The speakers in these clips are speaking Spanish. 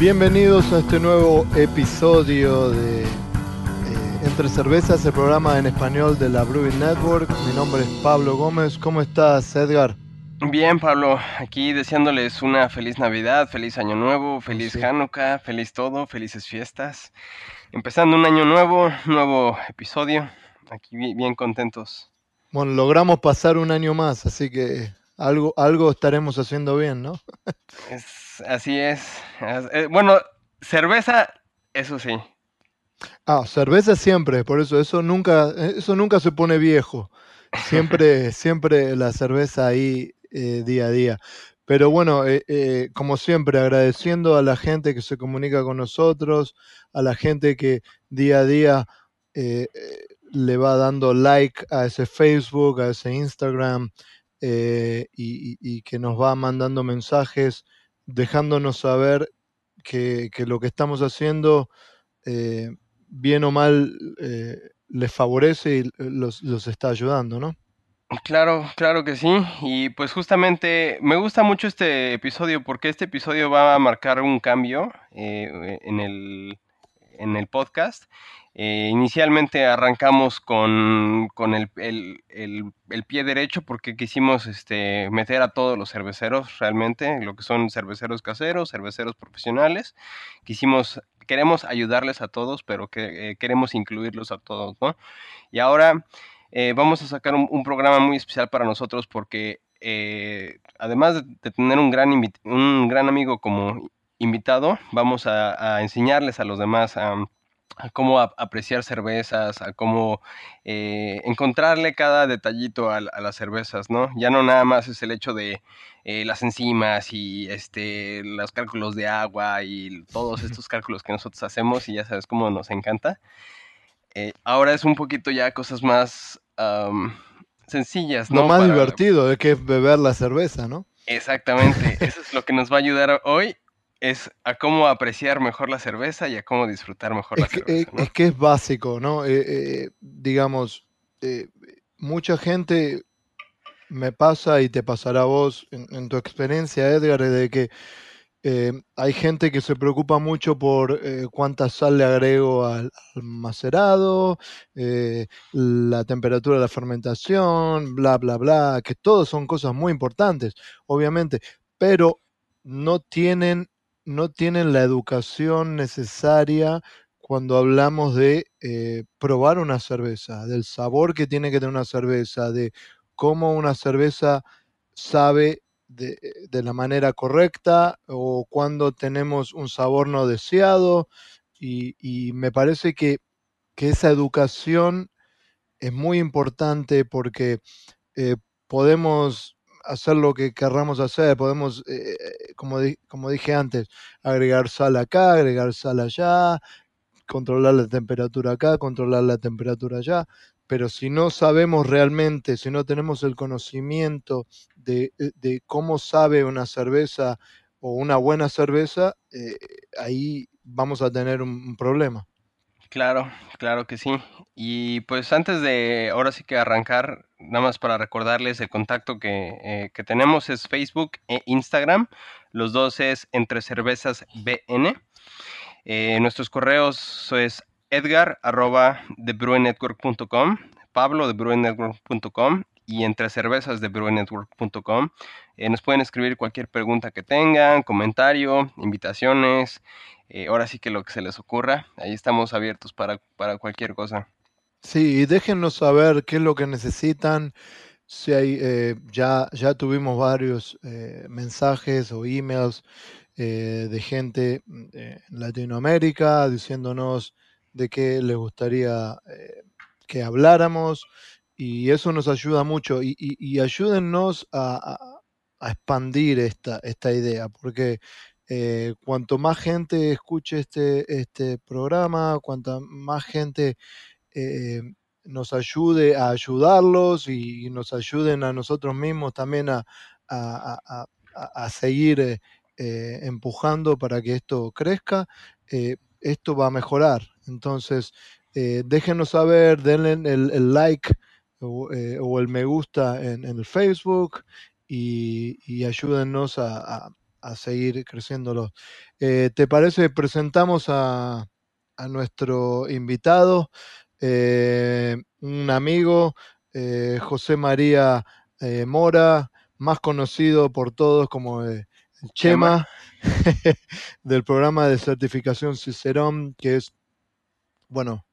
Bienvenidos a este nuevo episodio de eh, Entre Cervezas, el programa en español de la Brewing Network. Mi nombre es Pablo Gómez. ¿Cómo estás, Edgar? Bien, Pablo, aquí deseándoles una feliz Navidad, feliz Año Nuevo, feliz Hanukkah, feliz todo, felices fiestas. Empezando un año nuevo, nuevo episodio. Aquí bien contentos. Bueno, logramos pasar un año más, así que algo, algo estaremos haciendo bien, ¿no? Es, así es. Eh, bueno, cerveza, eso sí. Ah, cerveza siempre, por eso eso nunca, eso nunca se pone viejo. Siempre, siempre la cerveza ahí eh, día a día. Pero bueno, eh, como siempre, agradeciendo a la gente que se comunica con nosotros, a la gente que día a día le va dando like a ese Facebook, a ese Instagram, eh, y, que nos va mandando mensajes dejándonos saber que, lo que estamos haciendo, eh, bien o mal, eh, les favorece y los, está ayudando, ¿no? Claro, claro que sí. Y pues justamente me gusta mucho este episodio porque este episodio va a marcar un cambio en, el, en el podcast eh, inicialmente arrancamos con, el, pie derecho porque quisimos este, meter a todos los cerveceros realmente, lo que son cerveceros caseros, cerveceros profesionales. Quisimos, queremos ayudarles a todos, pero que, eh, queremos incluirlos a todos, ¿no? Y ahora eh, vamos a sacar un, programa muy especial para nosotros porque además de, tener un gran, un gran amigo como invitado, vamos a, enseñarles a los demás a a cómo apreciar cervezas, a cómo eh, encontrarle cada detallito a, las cervezas, ¿no? Ya no nada más es el hecho de eh, las enzimas y este, los cálculos de agua y todos estos cálculos que nosotros hacemos y ya sabes cómo nos encanta. Eh, ahora es un poquito ya cosas más sencillas, ¿no? Lo más divertido de que es beber la cerveza, ¿no? Exactamente, eso es lo que nos va a ayudar hoy es a cómo apreciar mejor la cerveza y a cómo disfrutar mejor la cerveza. Es que es básico, ¿no? Eh, eh, digamos, eh, mucha gente me pasa y te pasará a vos en, tu experiencia, Edgar, de que hay gente que se preocupa mucho por cuánta sal le agrego al, al macerado, la temperatura de la fermentación, bla, bla, bla, que todos son cosas muy importantes, obviamente, pero no tienen no tienen la educación necesaria cuando hablamos de eh, probar una cerveza, del sabor que tiene que tener una cerveza, de cómo una cerveza sabe de, la manera correcta o cuando tenemos un sabor no deseado. Y, me parece que, esa educación es muy importante porque eh, podemos hacer lo que querramos hacer, podemos, eh, eh, como, como dije antes, agregar sal acá, agregar sal allá, controlar la temperatura acá, controlar la temperatura allá, pero si no sabemos realmente, si no tenemos el conocimiento de, eh, cómo sabe una cerveza o una buena cerveza, ahí vamos a tener un problema. Claro, claro que sí. Y pues antes de ahora sí que arrancar, nada más para recordarles el contacto que, eh, tenemos es Facebook e Instagram. Los dos es entre cervezas BN. Eh, nuestros correos es edgar arroba pablo de y entre cervezas de eh, nos pueden escribir cualquier pregunta que tengan, comentario, invitaciones, eh, ahora sí que lo que se les ocurra, ahí estamos abiertos para, cualquier cosa. Sí, y déjennos saber qué es lo que necesitan. Si hay, eh, ya, ya tuvimos varios eh, mensajes o emails de gente en Latinoamérica diciéndonos de qué les gustaría que habláramos y eso nos ayuda mucho y, ayúdennos a, expandir esta, esta idea, porque eh, cuanto más gente escuche este, este programa, cuanta más gente eh, nos ayude a ayudarlos y, nos ayuden a nosotros mismos también a, seguir empujando para que esto crezca, esto va a mejorar. Entonces, déjenos saber, denle el like eh, o, el me gusta en, el Facebook y, ayúdennos a, seguir creciéndolo. Eh, ¿Te parece? Presentamos a, nuestro invitado, eh, un amigo, José María Mora, más conocido por todos como el Chema, del programa de certificación Cicerón, que es, bueno,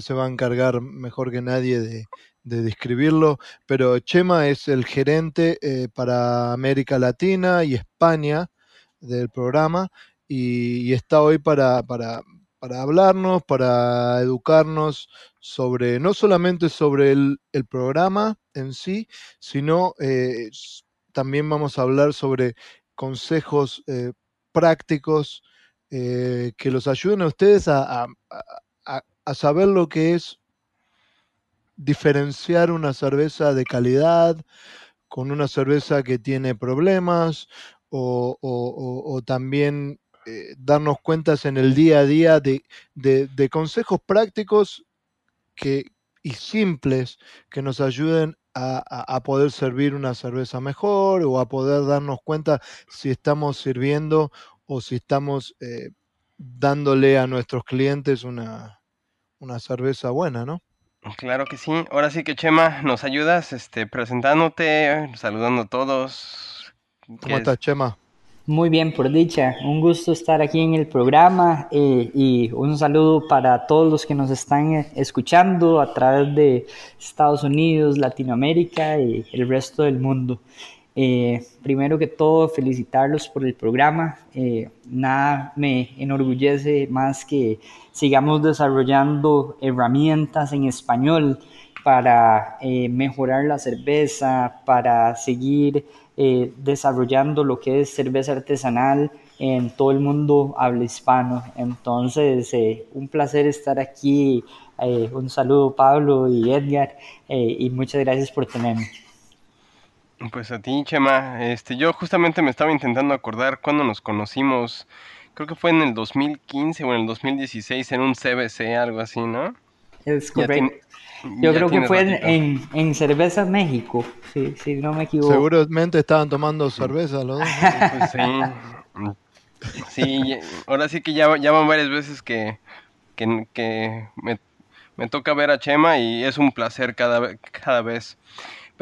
se va a encargar mejor que nadie de, de describirlo, pero Chema es el gerente eh, para América Latina y España del programa y, está hoy para, para, hablarnos, para educarnos sobre, no solamente sobre el, programa en sí, sino eh, también vamos a hablar sobre consejos eh, prácticos que los ayuden a ustedes a saber lo que es diferenciar una cerveza de calidad con una cerveza que tiene problemas o, también eh, darnos cuentas en el día a día de, consejos prácticos que, y simples que nos ayuden a, poder servir una cerveza mejor o a poder darnos cuenta si estamos sirviendo o si estamos eh, dándole a nuestros clientes una, una cerveza buena, ¿no? Claro que sí. Ahora sí que Chema, nos ayudas este, presentándote, saludando a todos. ¿Cómo estás, Chema? Muy bien, por dicha. Un gusto estar aquí en el programa eh, y un saludo para todos los que nos están eh, escuchando a través de Estados Unidos, Latinoamérica y el resto del mundo. Eh, primero que todo, felicitarlos por el programa. Eh, nada me enorgullece más que sigamos desarrollando herramientas en español para eh, mejorar la cerveza, para seguir desarrollando lo que es cerveza artesanal en todo el mundo habla hispano. Entonces, un placer estar aquí. un saludo Pablo y Edgar y muchas gracias por tenerme. Pues a ti, Chema. Este, yo justamente me estaba intentando acordar cuando nos conocimos. Creo que fue en el 2015 o en el 2016 en un CBC, algo así, ¿no? Es correcto. Yo creo que fue en, en, Cerveza México, si, si no me equivoco. Seguramente estaban tomando cerveza los dos. Pues sí. Sí, ahora sí que ya, ya van varias veces que, que, que me, me, toca ver a Chema y es un placer cada, cada vez.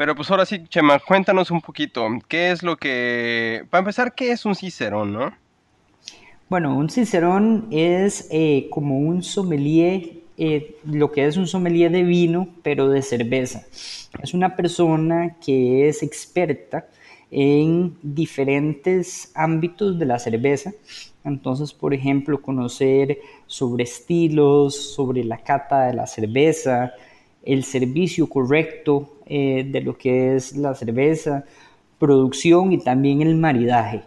Pero pues ahora sí, Chema, cuéntanos un poquito, ¿qué es lo que... Para empezar, ¿qué es un cicerón, no? Bueno, un cicerón es eh, como un sommelier, eh, lo que es un sommelier de vino, pero de cerveza. Es una persona que es experta en diferentes ámbitos de la cerveza. Entonces, por ejemplo, conocer sobre estilos, sobre la cata de la cerveza, el servicio correcto eh, de lo que es la cerveza, producción y también el maridaje.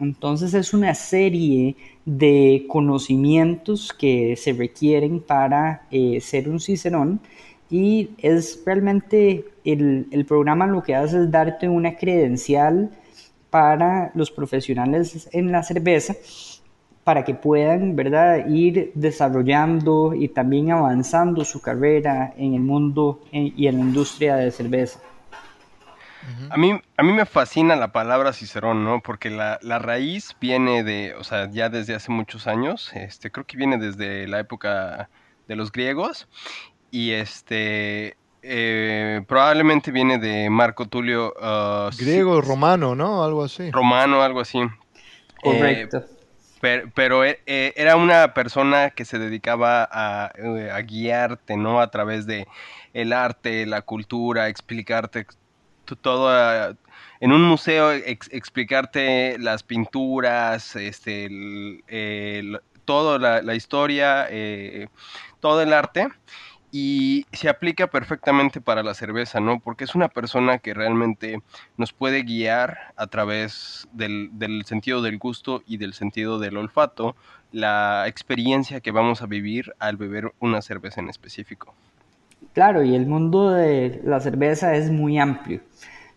Entonces es una serie de conocimientos que se requieren para eh, ser un cicerón y es realmente el, el, programa lo que hace es darte una credencial para los profesionales en la cerveza para que puedan, ¿verdad?, ir desarrollando y también avanzando su carrera en el mundo y en la industria de cerveza. A mí, a mí me fascina la palabra Cicerón, ¿no? Porque la, raíz viene de, o sea, ya desde hace muchos años, este, creo que viene desde la época de los griegos, y este, eh, probablemente viene de Marco Tulio. Uh, Griego, romano, ¿no? Algo así. Romano, algo así. Correcto. Pero, eh, eh, era una persona que se dedicaba eh, a, guiarte, ¿no? A través de el arte, la cultura, explicarte todo en un museo, explicarte las pinturas, este, toda la, historia, todo el arte. Y se aplica perfectamente para la cerveza, ¿no? Porque es una persona que realmente nos puede guiar a través del, sentido del gusto y del sentido del olfato, la experiencia que vamos a vivir al beber una cerveza en específico. Claro, y el mundo de la cerveza es muy amplio.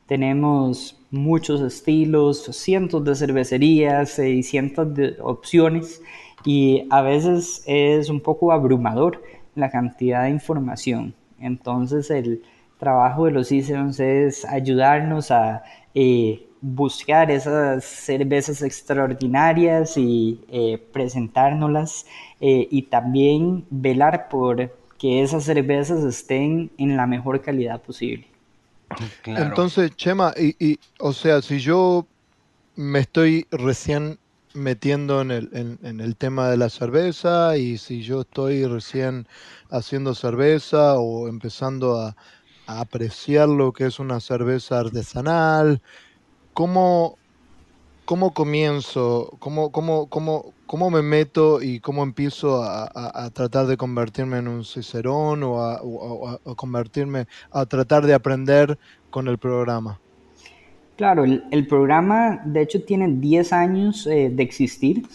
Tenemos muchos estilos, cientos de cervecerías y cientos de opciones y a veces es un poco abrumador la cantidad de información. Entonces el trabajo de los Cicerons es ayudarnos a eh, buscar esas cervezas extraordinarias y eh, presentárnoslas eh, y también velar por que esas cervezas estén en la mejor calidad posible. Entonces, Chema, y, o sea, si yo me estoy recién metiendo en el, en, el tema de la cerveza y si yo estoy recién haciendo cerveza o empezando a, apreciar lo que es una cerveza artesanal, ¿cómo, cómo comienzo? ¿Cómo, cómo, cómo, cómo me meto y cómo empiezo a, tratar de convertirme en un cicerón o a, convertirme, a tratar de aprender con el programa? Claro, el, programa de hecho tiene 10 años eh, de existir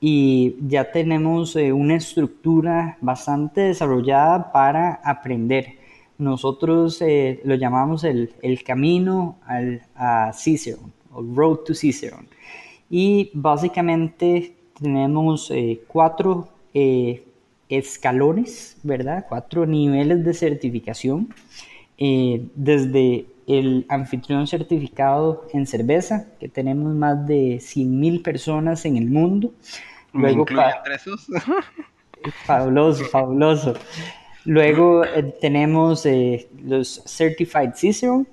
y ya tenemos eh, una estructura bastante desarrollada para aprender. Nosotros eh, lo llamamos el, camino al, a Cicerone, o Road to Cicerone. Y básicamente tenemos cuatro escalones, ¿verdad? Cuatro niveles de certificación. desde el anfitrión certificado en cerveza, que tenemos más de 100.000 personas en el mundo. Luego, entre esos? fabuloso, fabuloso. Luego eh, tenemos eh, los Certified Cicero,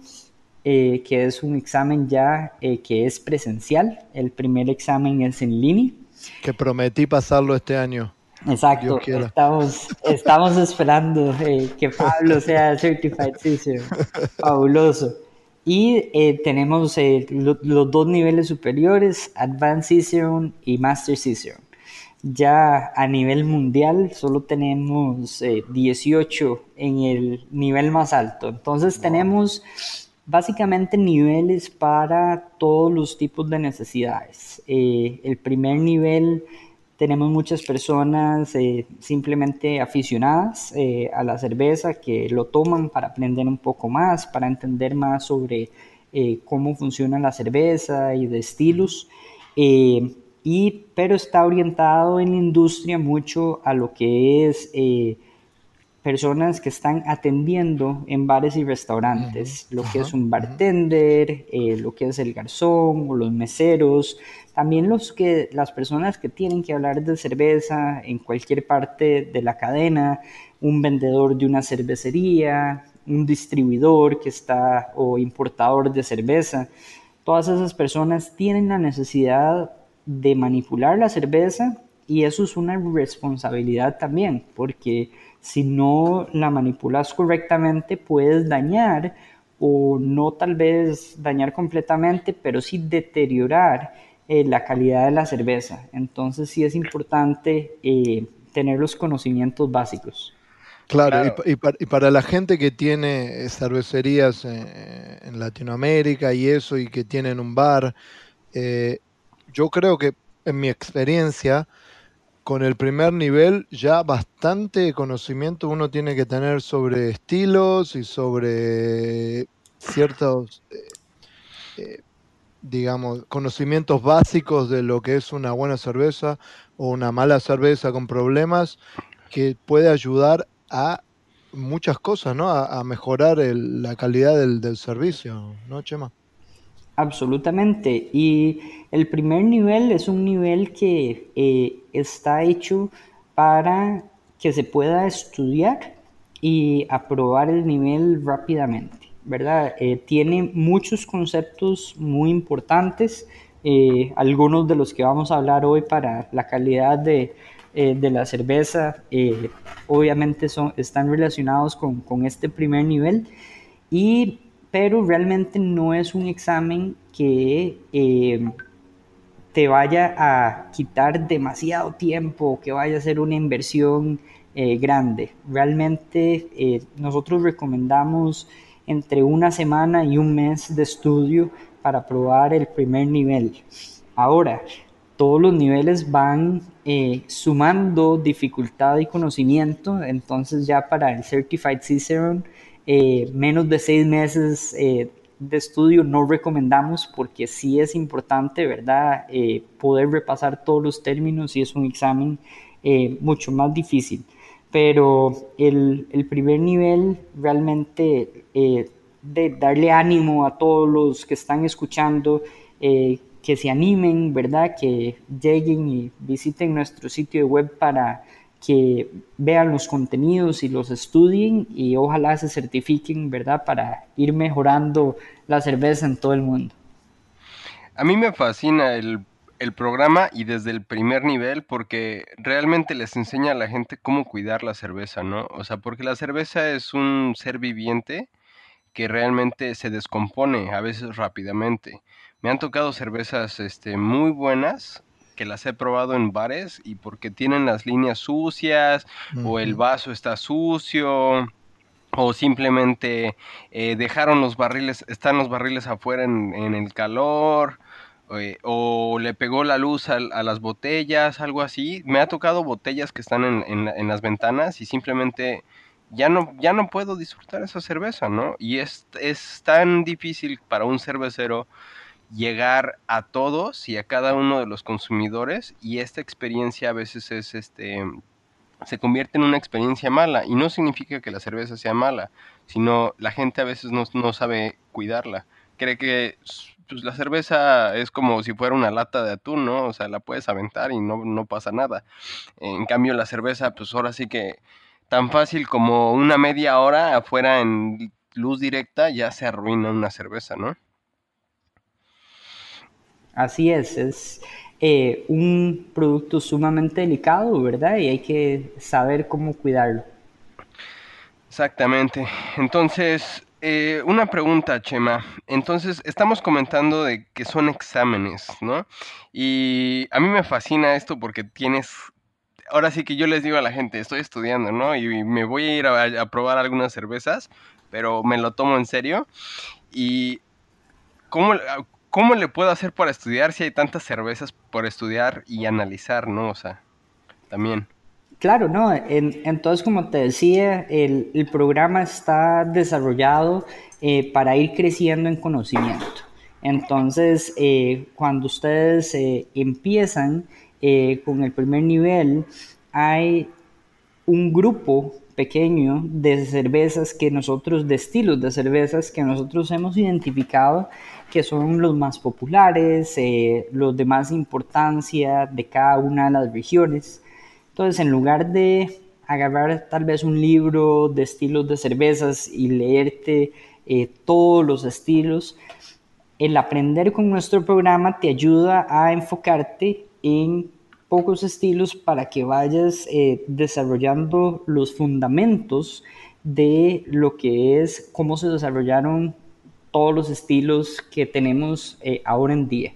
eh, que es un examen ya que es presencial. El primer examen es en línea. Que prometí pasarlo este año. Exacto, estamos, estamos esperando eh, que Pablo sea Certified Cicero. Fabuloso. Y eh, tenemos eh, los dos niveles superiores, Advanced Cicerone y Master Cicerone. Ya a nivel mundial solo tenemos 18 en el nivel más alto. Entonces tenemos básicamente niveles para todos los tipos de necesidades. el primer nivel tenemos muchas personas eh, simplemente aficionadas eh, a la cerveza que lo toman para aprender un poco más, para entender más sobre eh, cómo funciona la cerveza y de estilos. y, pero está orientado en la industria mucho a lo que es personas que están atendiendo en bares y restaurantes, lo que es un bartender, lo que es el garzón o los meseros, también los que, las personas que tienen que hablar de cerveza en cualquier parte de la cadena, un vendedor de una cervecería, un distribuidor que está o importador de cerveza, todas esas personas tienen la necesidad de manipular la cerveza y eso es una responsabilidad también, porque si no la manipulas correctamente puedes dañar o no tal vez dañar completamente, pero sí deteriorar eh, la calidad de la cerveza. Entonces sí es importante eh, tener los conocimientos básicos. Claro, Y, para la gente que tiene cervecerías en, Latinoamérica y eso, y que tienen un bar, eh, yo creo que en mi experiencia, con el primer nivel ya bastante conocimiento uno tiene que tener sobre estilos y sobre ciertos digamos, conocimientos básicos de lo que es una buena cerveza o una mala cerveza con problemas que puede ayudar a muchas cosas, ¿no? A, mejorar la calidad del, servicio, ¿no, Chema? Absolutamente. Y el primer nivel es un nivel que eh, está hecho para que se pueda estudiar y aprobar el nivel rápidamente. ¿Verdad? Eh, tiene muchos conceptos muy importantes, eh, algunos de los que vamos a hablar hoy para la calidad de, eh, de la cerveza, obviamente son, están relacionados con, con, este primer nivel, y, pero realmente no es un examen que te vaya a quitar demasiado tiempo, que vaya a ser una inversión grande. Realmente nosotros recomendamos entre una semana y un mes de estudio para probar el primer nivel. Ahora, todos los niveles van eh, sumando dificultad y conocimiento, entonces ya para el Certified Cicerone, menos de seis meses de estudio no recomendamos porque sí es importante, ¿verdad? poder repasar todos los términos y es un examen mucho más difícil pero el, el primer nivel realmente eh, de darle ánimo a todos los que están escuchando, eh, que se animen, ¿verdad? Que lleguen y visiten nuestro sitio web para que vean los contenidos y los estudien y ojalá se certifiquen, ¿verdad? Para ir mejorando la cerveza en todo el mundo. A mí me fascina el el programa y desde el primer nivel porque realmente les enseña a la gente cómo cuidar la cerveza, ¿no? O sea, porque la cerveza es un ser viviente que realmente se descompone a veces rápidamente. Me han tocado cervezas este, muy buenas que las he probado en bares y porque tienen las líneas sucias o el vaso está sucio o simplemente eh, dejaron los barriles, están los barriles afuera en, en el calor eh, o le pegó la luz a, las botellas, algo así. Me ha tocado botellas que están en, las ventanas y simplemente ya no, ya no puedo disfrutar esa cerveza, ¿no? Y es, es tan difícil para un cervecero llegar a todos y a cada uno de los consumidores y esta experiencia a veces es este se convierte en una experiencia mala y no significa que la cerveza sea mala, sino la gente a veces no, no sabe cuidarla. Cree que pues la cerveza es como si fuera una lata de atún, ¿no? O sea, la puedes aventar y no, no pasa nada. En cambio, la cerveza, pues ahora sí que tan fácil como una media hora afuera en luz directa ya se arruina una cerveza, ¿no? Así es, es eh, un producto sumamente delicado, ¿verdad? Y hay que saber cómo cuidarlo. Exactamente. Entonces, eh, una pregunta, Chema. Entonces, estamos comentando de que son exámenes, ¿no? Y a mí me fascina esto porque tienes... Ahora sí que yo les digo a la gente, estoy estudiando, ¿no? Y me voy a ir a, probar algunas cervezas, pero me lo tomo en serio. ¿Y cómo, cómo le puedo hacer para estudiar si hay tantas cervezas por estudiar y analizar, ¿no? O sea, también. Claro, no. entonces, como te decía, el, programa está desarrollado eh, para ir creciendo en conocimiento. Entonces, eh, cuando ustedes eh, empiezan con el primer nivel, hay un grupo pequeño de cervezas que nosotros, de estilos de cervezas que nosotros hemos identificado que son los más populares, los de más importancia de cada una de las regiones. Entonces, en lugar de agarrar tal vez un libro de estilos de cervezas y leerte eh, todos los estilos, el aprender con nuestro programa te ayuda a enfocarte en pocos estilos para que vayas eh, desarrollando los fundamentos de lo que es cómo se desarrollaron todos los estilos que tenemos eh, ahora en día.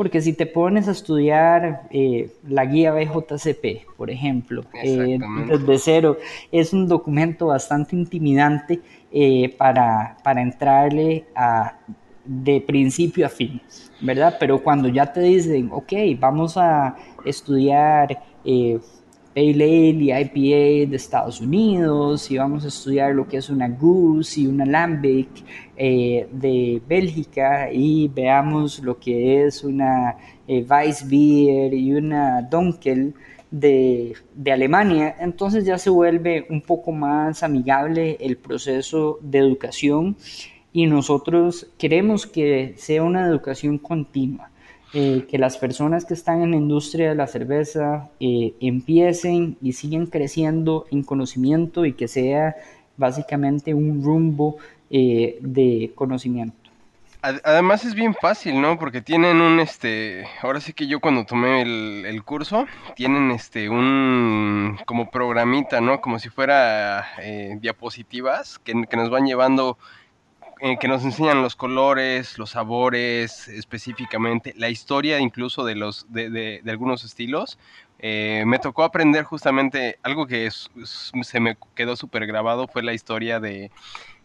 Porque si te pones a estudiar eh, la guía BJCP, por ejemplo, eh, desde cero, es un documento bastante intimidante eh, para, para, entrarle a, de principio a fin, ¿verdad? Pero cuando ya te dicen, ok, vamos a estudiar Pale Ale y IPA de Estados Unidos y vamos a estudiar lo que es una Goose y una Lambic eh, de Bélgica y veamos lo que es una eh, Weissbier y una Dunkel de, de, Alemania, entonces ya se vuelve un poco más amigable el proceso de educación y nosotros queremos que sea una educación continua eh, que las personas que están en la industria de la cerveza eh, empiecen y sigan creciendo en conocimiento y que sea básicamente un rumbo eh, de conocimiento. Además es bien fácil, ¿no? Porque tienen un, este, ahora sí que yo cuando tomé el, curso, tienen este, un, como programita, ¿no? Como si fuera diapositivas que, que nos van llevando eh, que nos enseñan los colores, los sabores específicamente, la historia incluso de, los, de, de, algunos estilos. Eh, me tocó aprender justamente algo que se me quedó súper grabado, fue la historia de,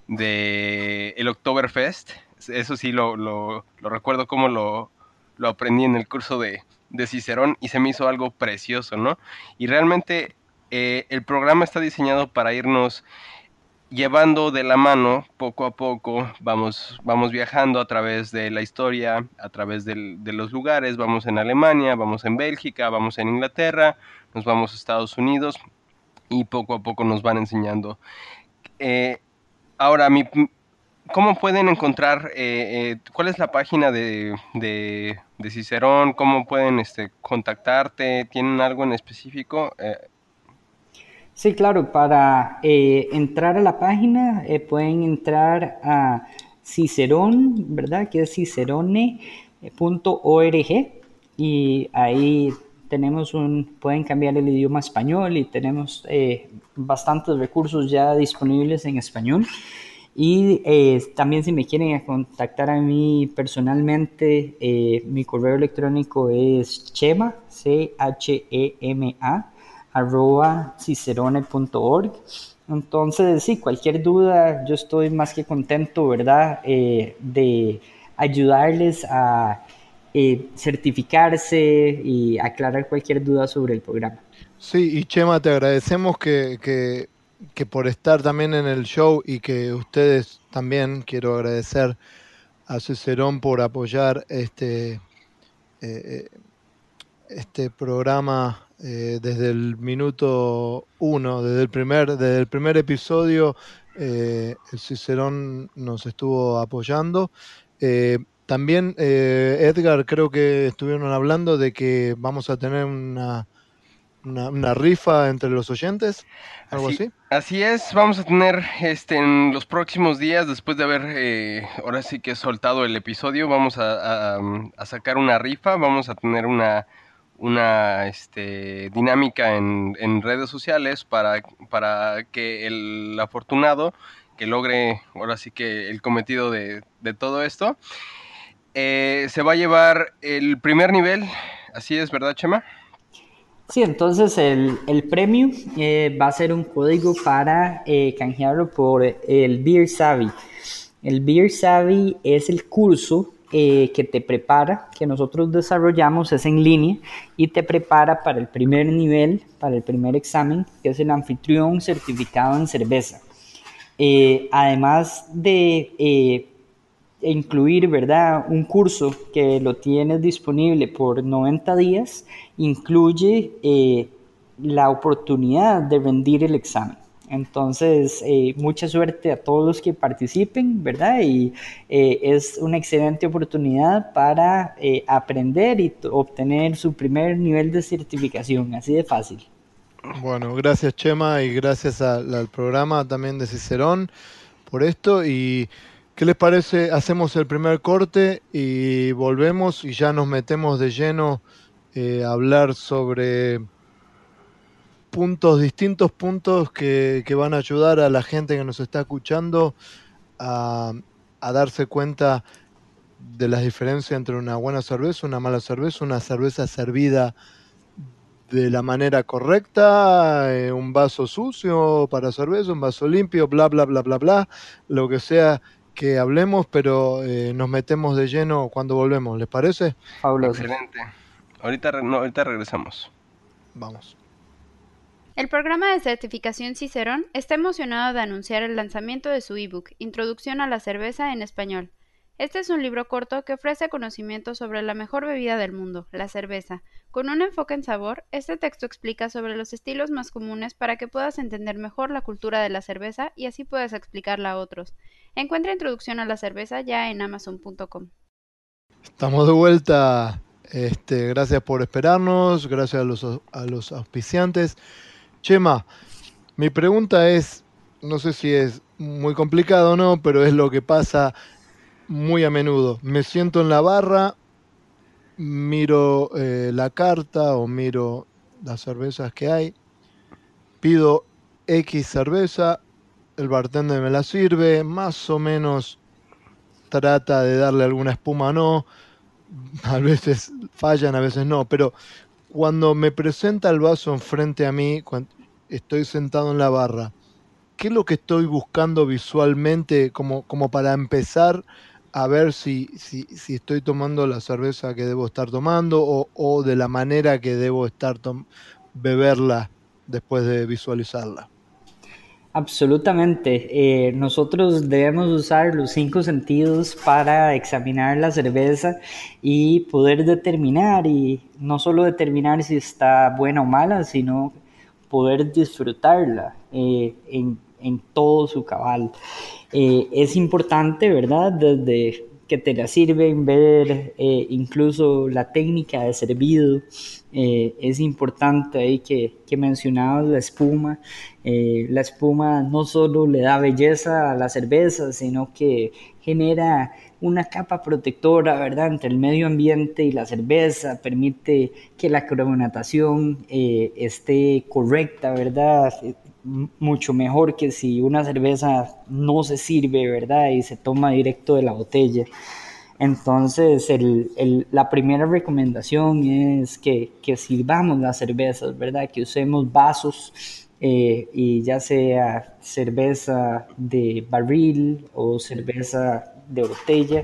de el Oktoberfest. Eso sí lo, lo, lo recuerdo como lo, lo aprendí en el curso de, de Cicerón y se me hizo algo precioso, ¿no? Y realmente eh, el programa está diseñado para irnos llevando de la mano poco a poco, vamos, vamos viajando a través de la historia, a través de los lugares, vamos en Alemania, vamos en Bélgica, vamos en Inglaterra, nos vamos a Estados Unidos y poco a poco nos van enseñando. Eh, ahora, mi, ¿cómo pueden encontrar, eh, cuál es la página de, de, Cicerón? ¿Cómo pueden este, contactarte? ¿Tienen algo en específico? Sí, claro, para eh, entrar a la página eh, pueden entrar a Cicerón, ¿verdad? Que es cicerone.org y ahí tenemos un, pueden cambiar el idioma español y tenemos eh, bastantes recursos ya disponibles en español. Y también si me quieren contactar a mí personalmente, mi correo electrónico es chema, C-H-E-M-A, arroba cicerone.org. Entonces, sí, cualquier duda, yo estoy más que contento, ¿verdad?, eh, de ayudarles a eh, certificarse y aclarar cualquier duda sobre el programa. Sí, y Chema, te agradecemos que, que, que por estar también en el show y que ustedes también, quiero agradecer a Cicerón por apoyar este, eh, este programa eh, desde el minuto uno, desde el primer, desde el primer episodio, eh, el Cicerón nos estuvo apoyando. Eh, también, Edgar, creo que estuvieron hablando de que vamos a tener una, una, rifa entre los oyentes, algo así, así. es, vamos a tener este en los próximos días, después de haber ahora sí que soltado el episodio, vamos a sacar una rifa, vamos a tener una una este, dinámica en, redes sociales para, para que el afortunado que logre ahora sí que el cometido de, de todo esto eh, se va a llevar el primer nivel, así es, ¿verdad, Chema? Sí, entonces el, el premio eh, va a ser un código para eh, canjearlo por el Beer Savvy. El Beer Savvy es el curso eh, que te prepara, que nosotros desarrollamos, es en línea y te prepara para el primer nivel, para el primer examen, que es el anfitrión certificado en cerveza. Eh, además de eh, incluir, ¿verdad? Un curso que lo tienes disponible por 90 días, incluye la oportunidad de rendir el examen. Entonces, eh, mucha suerte a todos los que participen, ¿verdad? Y eh, es una excelente oportunidad para eh, aprender y obtener su primer nivel de certificación, así de fácil. Bueno, gracias Chema y gracias al programa también de Cicerón por esto. ¿Y qué les parece? Hacemos el primer corte y volvemos y ya nos metemos de lleno a hablar sobre puntos, distintos puntos que, van a ayudar a la gente que nos está escuchando a, darse cuenta de las diferencias entre una buena cerveza, una mala cerveza, una cerveza servida de la manera correcta, eh, un vaso sucio para cerveza, un vaso limpio, bla, bla, bla, bla, bla, lo que sea que hablemos, pero eh, nos metemos de lleno cuando volvemos, ¿les parece? Excelente. Ahorita, ahorita regresamos. Vamos. El programa de certificación Cicerón está emocionado de anunciar el lanzamiento de su ebook Introducción a la cerveza en español. Este es un libro corto que ofrece conocimientos sobre la mejor bebida del mundo, la cerveza. Con un enfoque en sabor, este texto explica sobre los estilos más comunes para que puedas entender mejor la cultura de la cerveza y así puedas explicarla a otros. Encuentra Introducción a la cerveza ya en amazon.com. Estamos de vuelta. Este, gracias por esperarnos, gracias a los auspiciantes. Chema, mi pregunta es, no sé si es muy complicado o no, pero es lo que pasa muy a menudo. Me siento en la barra, miro eh, la carta o miro las cervezas que hay, pido X cerveza, el bartender me la sirve, más o menos trata de darle alguna espuma o no, a veces fallan, a veces no, pero cuando me presenta el vaso enfrente a mí, estoy sentado en la barra, ¿qué es lo que estoy buscando visualmente como, como para empezar a ver si, si, estoy tomando la cerveza que debo estar tomando o, o de la manera que debo estar beberla después de visualizarla? Absolutamente. Eh, nosotros debemos usar los cinco sentidos para examinar la cerveza y poder determinar, y no solo determinar si está buena o mala, sino poder disfrutarla eh, en, en, todo su cabal. Eh, es importante, ¿verdad? Desde que te la sirven, ver eh, incluso la técnica de servido. Eh, es importante ahí que, que mencionabas la espuma. La espuma no solo le da belleza a la cerveza, sino que genera una capa protectora, ¿verdad?, entre el medio ambiente y la cerveza, permite que la carbonatación esté correcta, ¿verdad?, mucho mejor que si una cerveza no se sirve, ¿verdad? Y se toma directo de la botella. Entonces, el, la primera recomendación es que, que, sirvamos las cervezas, ¿verdad? Que usemos vasos eh, y ya sea cerveza de barril o cerveza de botella,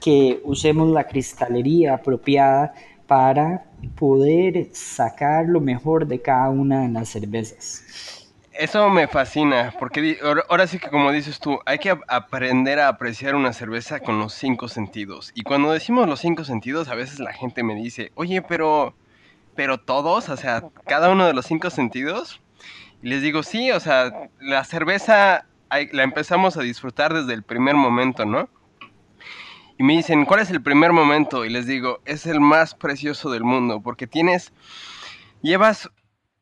que usemos la cristalería apropiada para poder sacar lo mejor de cada una de las cervezas. Eso me fascina, porque ahora sí que como dices tú, hay que aprender a apreciar una cerveza con los cinco sentidos. Y cuando decimos los cinco sentidos, a veces la gente me dice, oye, pero, pero todos, o sea, cada uno de los cinco sentidos. Y les digo, sí, o sea, la cerveza la empezamos a disfrutar desde el primer momento, ¿no? Y me dicen, ¿cuál es el primer momento? Y les digo, es el más precioso del mundo, porque tienes, llevas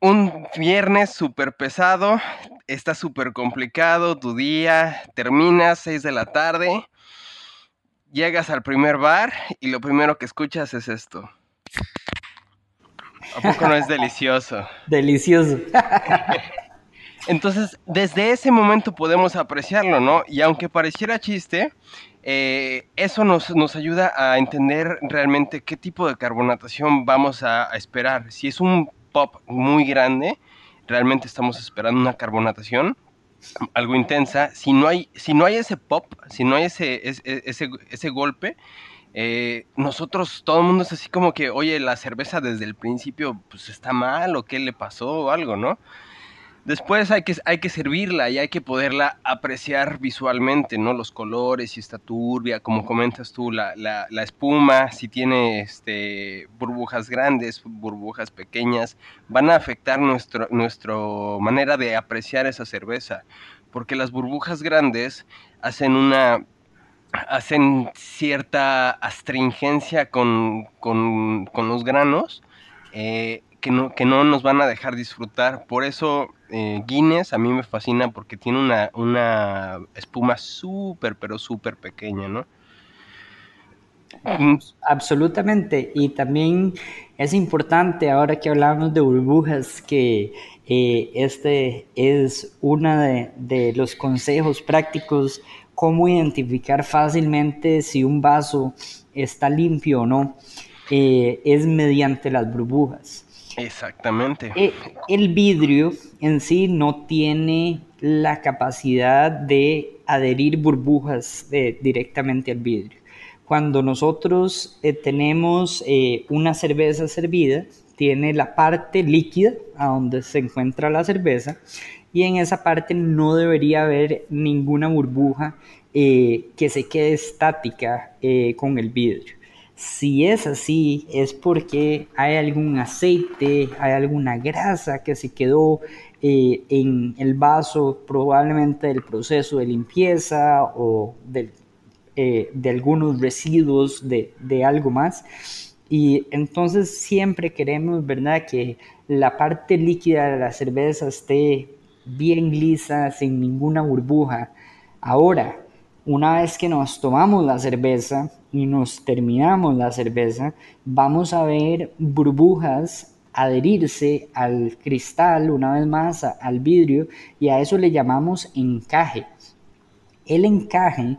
un viernes súper pesado, está súper complicado tu día, terminas 6 de la tarde, llegas al primer bar y lo primero que escuchas es esto. ¿A poco no es delicioso? Delicioso. Entonces, desde ese momento podemos apreciarlo, ¿no? Y aunque pareciera chiste, eh, eso nos, nos, ayuda a entender realmente qué tipo de carbonatación vamos a esperar. Si es un pop muy grande, realmente estamos esperando una carbonatación algo intensa. Si no hay, si no hay ese pop, si no hay ese, ese, ese, golpe, eh, nosotros, todo el mundo es así como que, oye, la cerveza desde el principio, pues está mal o qué le pasó o algo, ¿no? Después hay que, hay que servirla y hay que poderla apreciar visualmente, ¿no? Los colores, si está turbia, como comentas tú, la, la, espuma, si tiene este, burbujas grandes, burbujas pequeñas, van a afectar nuestra nuestro manera de apreciar esa cerveza. Porque las burbujas grandes hacen una hacen cierta astringencia con, con, con los granos eh, que, no, que no nos van a dejar disfrutar. Por eso eh, Guinness a mí me fascina porque tiene una, una espuma súper, pero súper pequeña, ¿no? Absolutamente. Y también es importante, ahora que hablamos de burbujas, que eh, este es uno de, de, los consejos prácticos, cómo identificar fácilmente si un vaso está limpio o no, eh, es mediante las burbujas. Exactamente. Eh, el vidrio en sí no tiene la capacidad de adherir burbujas eh, directamente al vidrio. Cuando nosotros eh, tenemos una cerveza servida, tiene la parte líquida a donde se encuentra la cerveza y en esa parte no debería haber ninguna burbuja que se quede estática con el vidrio. Si es así, es porque hay algún aceite, hay alguna grasa que se quedó eh, en el vaso, probablemente del proceso de limpieza o eh, de algunos residuos de, de, algo más. Y entonces siempre queremos, ¿verdad?, que la parte líquida de la cerveza esté bien lisa, sin ninguna burbuja. Ahora, una vez que nos tomamos la cerveza y nos terminamos la cerveza, vamos a ver burbujas adherirse al cristal, una vez más al vidrio, y a eso le llamamos encaje. El encaje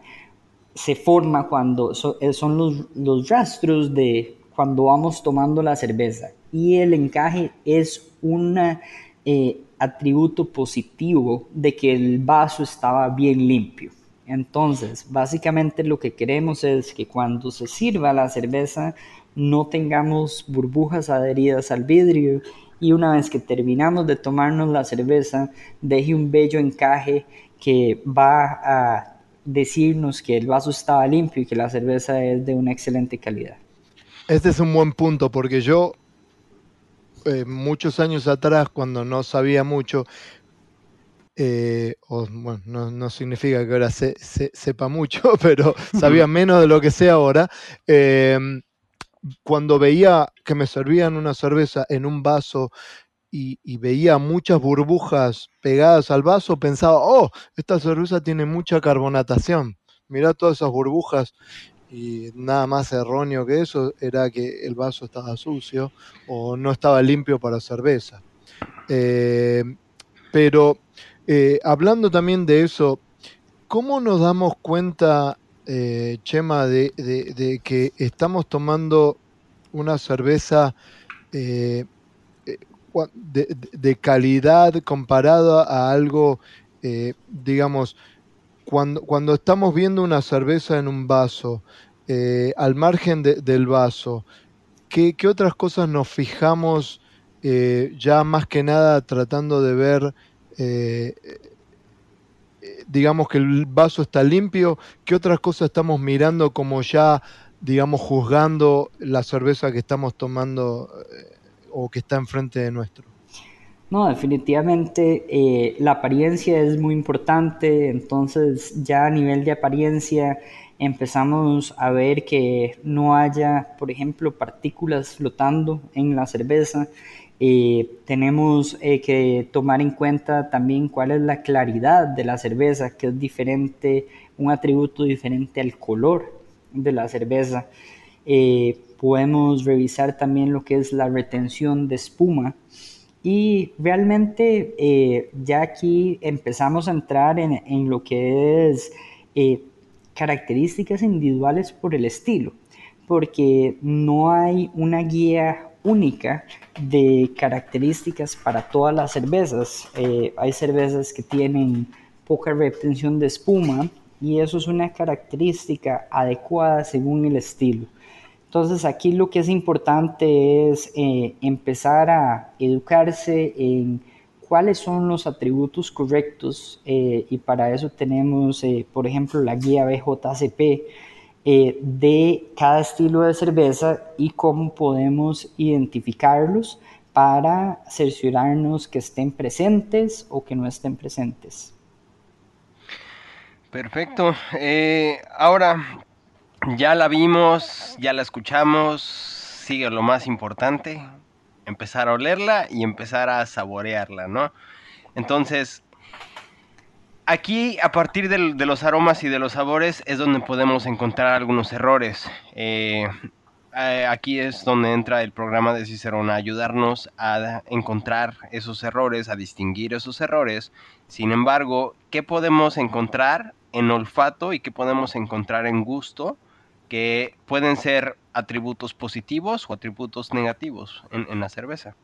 se forma cuando eh, son los, rastros de cuando vamos tomando la cerveza y el encaje es un eh, atributo positivo de que el vaso estaba bien limpio. Entonces, básicamente lo que queremos es que cuando se sirva la cerveza no tengamos burbujas adheridas al vidrio y una vez que terminamos de tomarnos la cerveza, deje un bello encaje que va a decirnos que el vaso estaba limpio y que la cerveza es de una excelente calidad. Este es un buen punto porque yo eh, muchos años atrás, cuando no sabía mucho, eh, bueno, no, significa que ahora se, sepa mucho, pero sabía menos de lo que sé ahora, em, cuando veía que me servían una cerveza en un vaso y, veía muchas burbujas pegadas al vaso, pensaba, oh, esta cerveza tiene mucha carbonatación. Mirá todas esas burbujas y nada más erróneo que eso era que el vaso estaba sucio o no estaba limpio para cerveza. Eh, pero eh, hablando también de eso, ¿cómo nos damos cuenta, eh, Chema, de, que estamos tomando una cerveza de, calidad comparada a algo, eh, digamos, cuando, cuando estamos viendo una cerveza en un vaso, eh, al margen del vaso, ¿qué, otras cosas nos fijamos eh, ya más que nada tratando de ver, digamos que el vaso está limpio? ¿Qué otras cosas estamos mirando como ya, digamos, juzgando la cerveza que estamos tomando? o que está enfrente de nuestro? No, definitivamente eh, la apariencia es muy importante, entonces ya a nivel de apariencia empezamos a ver que no haya, por ejemplo, partículas flotando en la cerveza. Eh, tenemos eh, que tomar en cuenta también cuál es la claridad de la cerveza, que es diferente, un atributo diferente al color de la cerveza. Podemos revisar también lo que es la retención de espuma. Y realmente eh, ya aquí empezamos a entrar en, lo que es eh, características individuales por el estilo, porque no hay una guía única de características para todas las cervezas. Eh, hay cervezas que tienen poca retención de espuma y eso es una característica adecuada según el estilo. Entonces aquí lo que es importante es eh, empezar a educarse en cuáles son los atributos correctos eh, y para eso tenemos, por ejemplo, la guía BJCP de cada estilo de cerveza y cómo podemos identificarlos para cerciorarnos que estén presentes o que no estén presentes. Perfecto. ahora, ya la vimos, ya la escuchamos, sigue lo más importante, empezar a olerla y empezar a saborearla, ¿no? Entonces, aquí a partir de, los aromas y de los sabores es donde podemos encontrar algunos errores. Eh, eh, aquí es donde entra el programa de Cicerón a ayudarnos a encontrar esos errores, a distinguir esos errores. Sin embargo, ¿qué podemos encontrar en olfato y qué podemos encontrar en gusto? que pueden ser atributos positivos o atributos negativos en, la cerveza.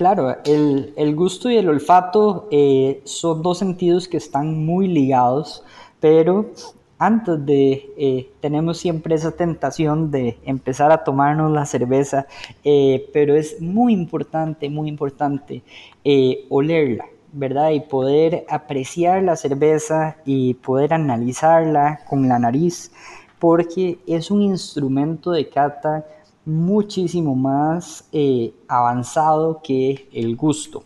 Claro, el, gusto y el olfato eh, son dos sentidos que están muy ligados, pero antes de, eh, tenemos siempre esa tentación de empezar a tomarnos la cerveza, eh, pero es muy importante, muy importante olerla, ¿verdad? Y poder apreciar la cerveza y poder analizarla con la nariz porque es un instrumento de cata muchísimo más eh, avanzado que el gusto.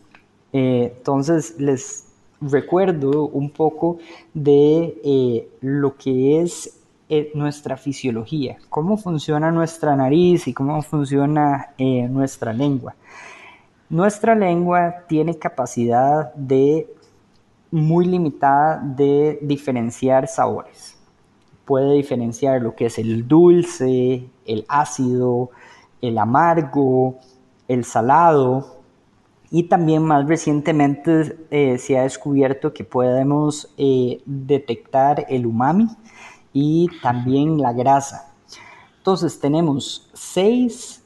Eh, entonces les recuerdo un poco de eh, lo que es nuestra fisiología, cómo funciona nuestra nariz y cómo funciona nuestra lengua. Nuestra lengua tiene capacidad de muy limitada de diferenciar sabores puede diferenciar lo que es el dulce, el ácido, el amargo, el salado y también más recientemente eh, se ha descubierto que podemos eh, detectar el umami y también la grasa. Entonces tenemos seis...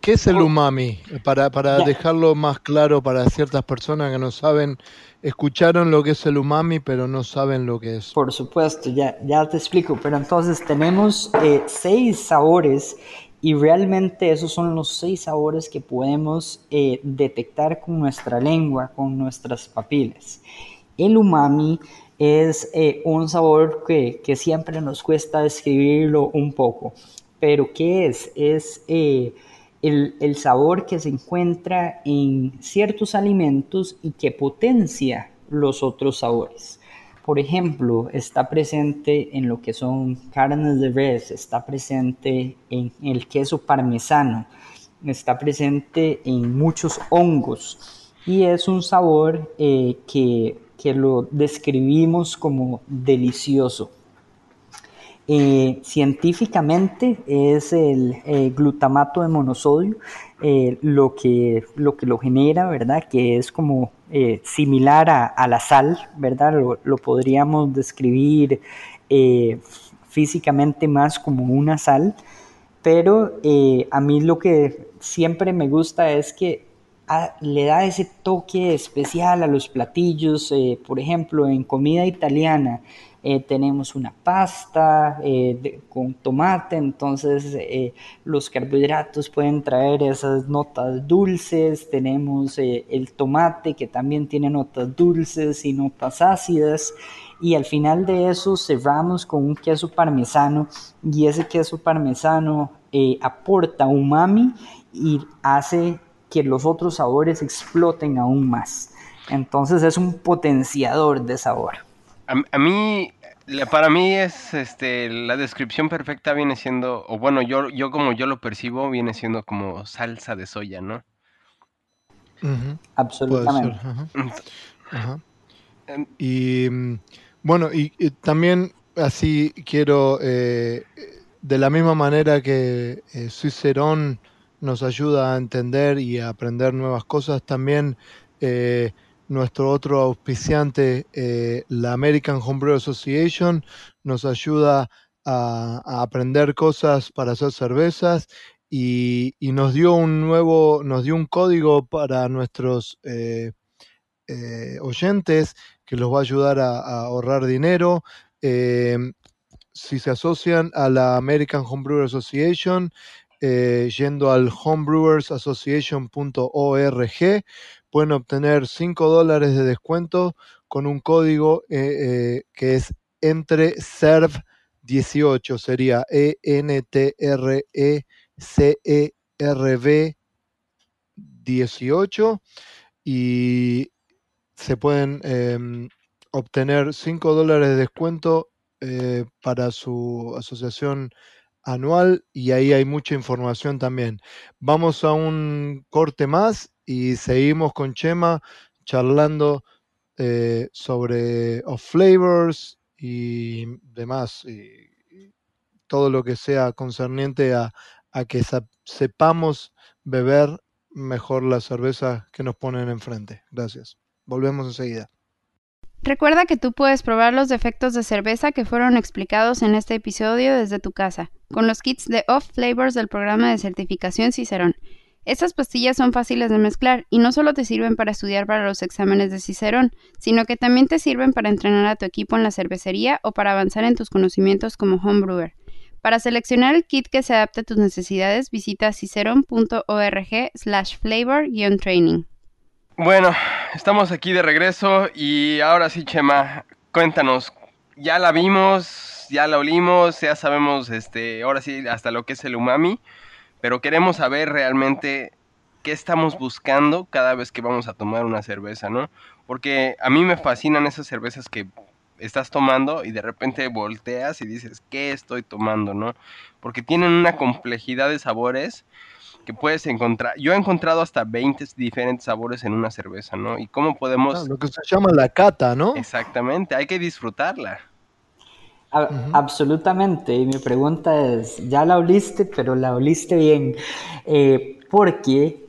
¿Qué es el umami? Para, para dejarlo más claro para ciertas personas que no saben, escucharon lo que es el umami, pero no saben lo que es. Por supuesto, ya, ya te explico, pero entonces tenemos eh, seis sabores y realmente esos son los seis sabores que podemos eh, detectar con nuestra lengua, con nuestras papilas. El umami es eh, un sabor que, siempre nos cuesta describirlo un poco. Pero ¿qué es? Es el, sabor que se encuentra en ciertos alimentos y que potencia los otros sabores. Por ejemplo, está presente en lo que son carnes de res, está presente en el queso parmesano, está presente en muchos hongos y es un sabor eh, que que lo describimos como delicioso. Eh, científicamente es el eh, glutamato de monosodio eh, lo, que, lo que lo genera, ¿verdad? Que es como similar a, la sal, ¿verdad? Lo, podríamos describir físicamente más como una sal, pero a mí lo que siempre me gusta es que le da ese toque especial a los platillos. Por ejemplo, en comida italiana eh, tenemos una pasta eh, con tomate, entonces los carbohidratos pueden traer esas notas dulces. Tenemos el tomate que también tiene notas dulces y notas ácidas. Y al final de eso cerramos con un queso parmesano y ese queso parmesano aporta umami y hace que los otros sabores exploten aún más. Entonces es un potenciador de sabor. A, mí, para mí es, este, la descripción perfecta viene siendo, o bueno, yo, yo como yo lo percibo, viene siendo como salsa de soya, ¿no? Absolutamente. Em, y bueno, y, también así quiero, eh, de la misma manera que eh, Cicerón nos ayuda a entender y a aprender nuevas cosas. También eh, nuestro otro auspiciante, eh, la American Homebrew Association, nos ayuda a, aprender cosas para hacer cervezas y, nos dio un nuevo, nos dio un código para nuestros eh, oyentes que los va a ayudar a, a ahorrar dinero. si se asocian a la American Homebrew Association, eh, yendo al homebrewersassociation.org pueden obtener 5 dólares de descuento con un código eh, eh, que es entre serv 18 sería E N T R E C E R V 18 y se pueden em, obtener 5 dólares de descuento para su asociación anual y ahí hay mucha información también. Vamos a un corte más y seguimos con Chema charlando eh, sobre off flavors y demás, todo lo que sea concerniente a, a que sepamos beber mejor la cerveza que nos ponen enfrente. Gracias. Volvemos enseguida. Recuerda que tú puedes probar los defectos de cerveza que fueron explicados en este episodio desde tu casa, con los kits de Off Flavors del programa de certificación Cicerón. Estas pastillas son fáciles de mezclar y no solo te sirven para estudiar para los exámenes de Cicerón, sino que también te sirven para entrenar a tu equipo en la cervecería o para avanzar en tus conocimientos como homebrewer. Para seleccionar el kit que se adapte a tus necesidades, visita ciceron.org slash flavor-training. Bueno, estamos aquí de regreso y ahora sí, Chema, cuéntanos, ya la vimos, ya la olimos, ya sabemos, este, ahora sí, hasta lo que es el umami, pero queremos saber realmente qué estamos buscando cada vez que vamos a tomar una cerveza, ¿no? Porque a mí me fascinan esas cervezas que estás tomando y de repente volteas y dices, ¿qué estoy tomando, no? Porque tienen una complejidad de sabores que puedes encontrar. Yo he encontrado hasta 20 diferentes sabores en una cerveza, ¿no? Y cómo podemos... Ah, lo que se llama la cata, ¿no? Exactamente, hay que disfrutarla. Absolutamente, y mi pregunta es, ya la oliste, pero la oliste bien, eh, porque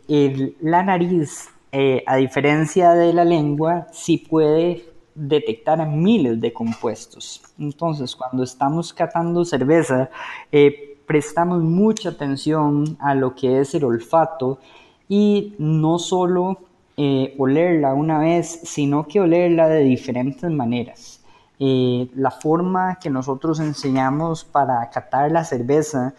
la nariz, eh, a diferencia de la lengua, sí puede detectar miles de compuestos. Entonces, cuando estamos catando cerveza, eh, prestamos mucha atención a lo que es el olfato y no solo olerla una vez, sino que olerla de diferentes maneras. Eh, la forma que nosotros enseñamos para catar la cerveza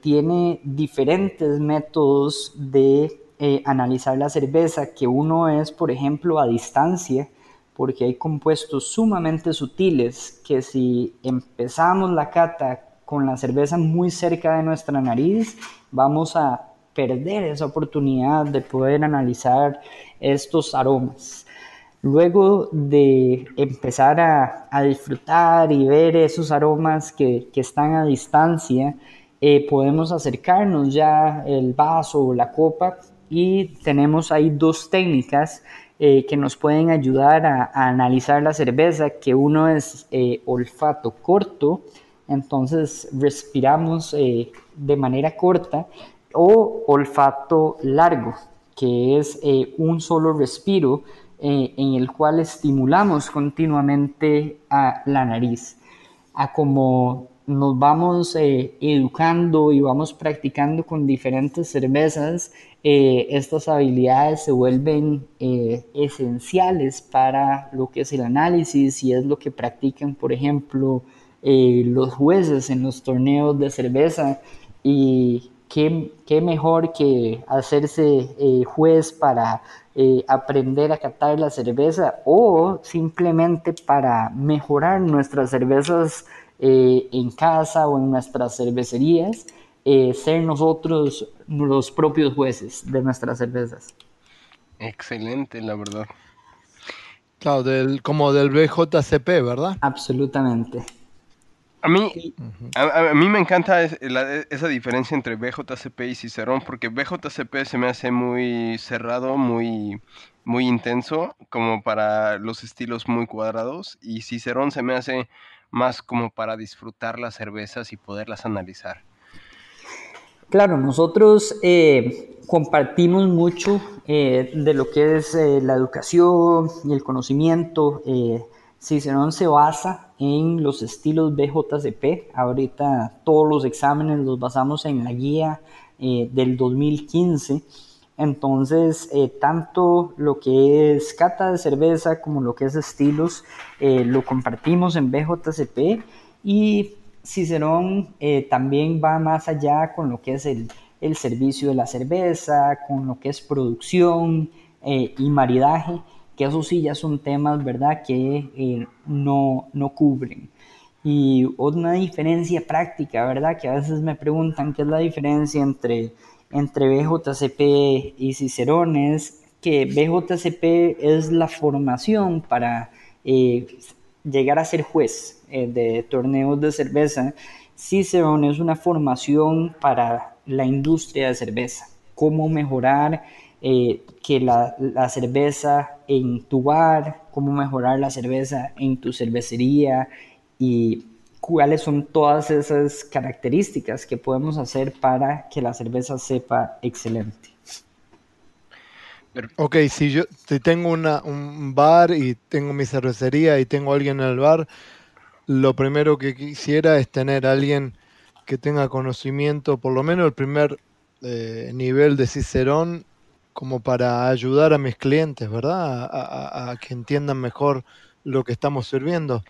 tiene diferentes métodos de analizar la cerveza, que uno es, por ejemplo, a distancia, porque hay compuestos sumamente sutiles que si empezamos la cata con la cerveza muy cerca de nuestra nariz, vamos a perder esa oportunidad de poder analizar estos aromas. Luego de empezar a, disfrutar y ver esos aromas que, están a distancia, eh, podemos acercarnos ya el vaso o la copa y tenemos ahí dos técnicas eh, que nos pueden ayudar a, analizar la cerveza, que uno es eh, olfato corto entonces respiramos de manera corta, o olfato largo, que es un solo respiro eh, en el cual estimulamos continuamente a la nariz. A como nos vamos educando y vamos practicando con diferentes cervezas, estas habilidades se vuelven esenciales para lo que es el análisis y es lo que practican, por ejemplo, eh, los jueces en los torneos de cerveza y qué, qué mejor que hacerse eh, juez para eh, aprender a catar la cerveza o simplemente para mejorar nuestras cervezas en casa o en nuestras cervecerías, ser nosotros los propios jueces de nuestras cervezas. Excelente, la verdad. Claro, del, como del BJCP, ¿verdad? Absolutamente. A mí, a, mí me encanta esa diferencia entre BJCP y Cicerón, porque BJCP se me hace muy cerrado, muy, muy intenso, como para los estilos muy cuadrados, y Cicerón se me hace más como para disfrutar las cervezas y poderlas analizar. Claro, nosotros eh, compartimos mucho eh, de lo que es eh, la educación y el conocimiento. Cicerón se basa en los estilos BJCP. Ahorita todos los exámenes los basamos en la guía eh, del 2015. Entonces, eh, tanto lo que es cata de cerveza como lo que es estilos eh, lo compartimos en BJCP y Cicerón también va más allá con lo que es el, el, servicio de la cerveza, con lo que es producción y maridaje que eso sí ya son temas, ¿verdad?, que eh, no, no cubren. Y una diferencia práctica, ¿verdad?, que a veces me preguntan qué es la diferencia entre, entre BJCP y Cicerón, es que BJCP es la formación para eh, llegar a ser juez eh, de torneos de cerveza. Cicerón es una formación para la industria de cerveza, cómo mejorar eh, que la, cerveza en tu bar, cómo mejorar la cerveza en tu cervecería y cuáles son todas esas características que podemos hacer para que la cerveza sepa excelente. Ok, si yo si tengo una, un bar y tengo mi cervecería y tengo alguien en el bar, lo primero que quisiera es tener alguien que tenga conocimiento, por lo menos el primer eh, nivel de Cicerón como para ayudar a mis clientes, ¿verdad? A, que entiendan mejor lo que estamos sirviendo.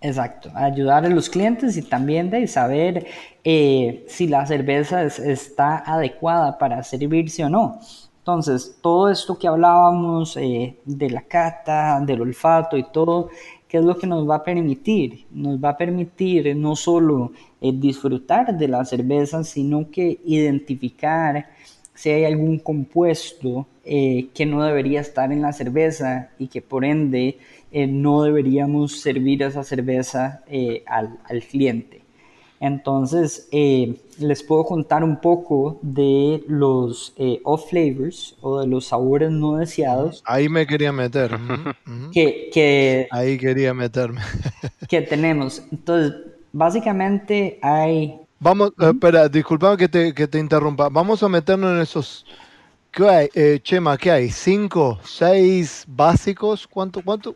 Exacto, ayudar a los clientes y también de saber eh, si la cerveza está adecuada para servirse o no. Entonces, todo esto que hablábamos eh, de la cata, del olfato y todo, ¿qué es lo que nos va a permitir? Nos va a permitir no solo eh, disfrutar de la cerveza, sino que identificar si hay algún compuesto eh, que no debería estar en la cerveza y que por ende eh, no deberíamos servir esa cerveza eh, al, cliente. Entonces, les puedo contar un poco de los off flavors o de los sabores no deseados. Ahí me quería meter. que, Ahí quería meterme. que tenemos. Entonces, básicamente hay Vamos, eh, espera, disculpame que te, que te interrumpa. Vamos a meternos en esos. ¿Qué hay? Eh, Chema, ¿qué hay? ¿Cinco? ¿Seis básicos? ¿Cuánto? ¿Cuánto?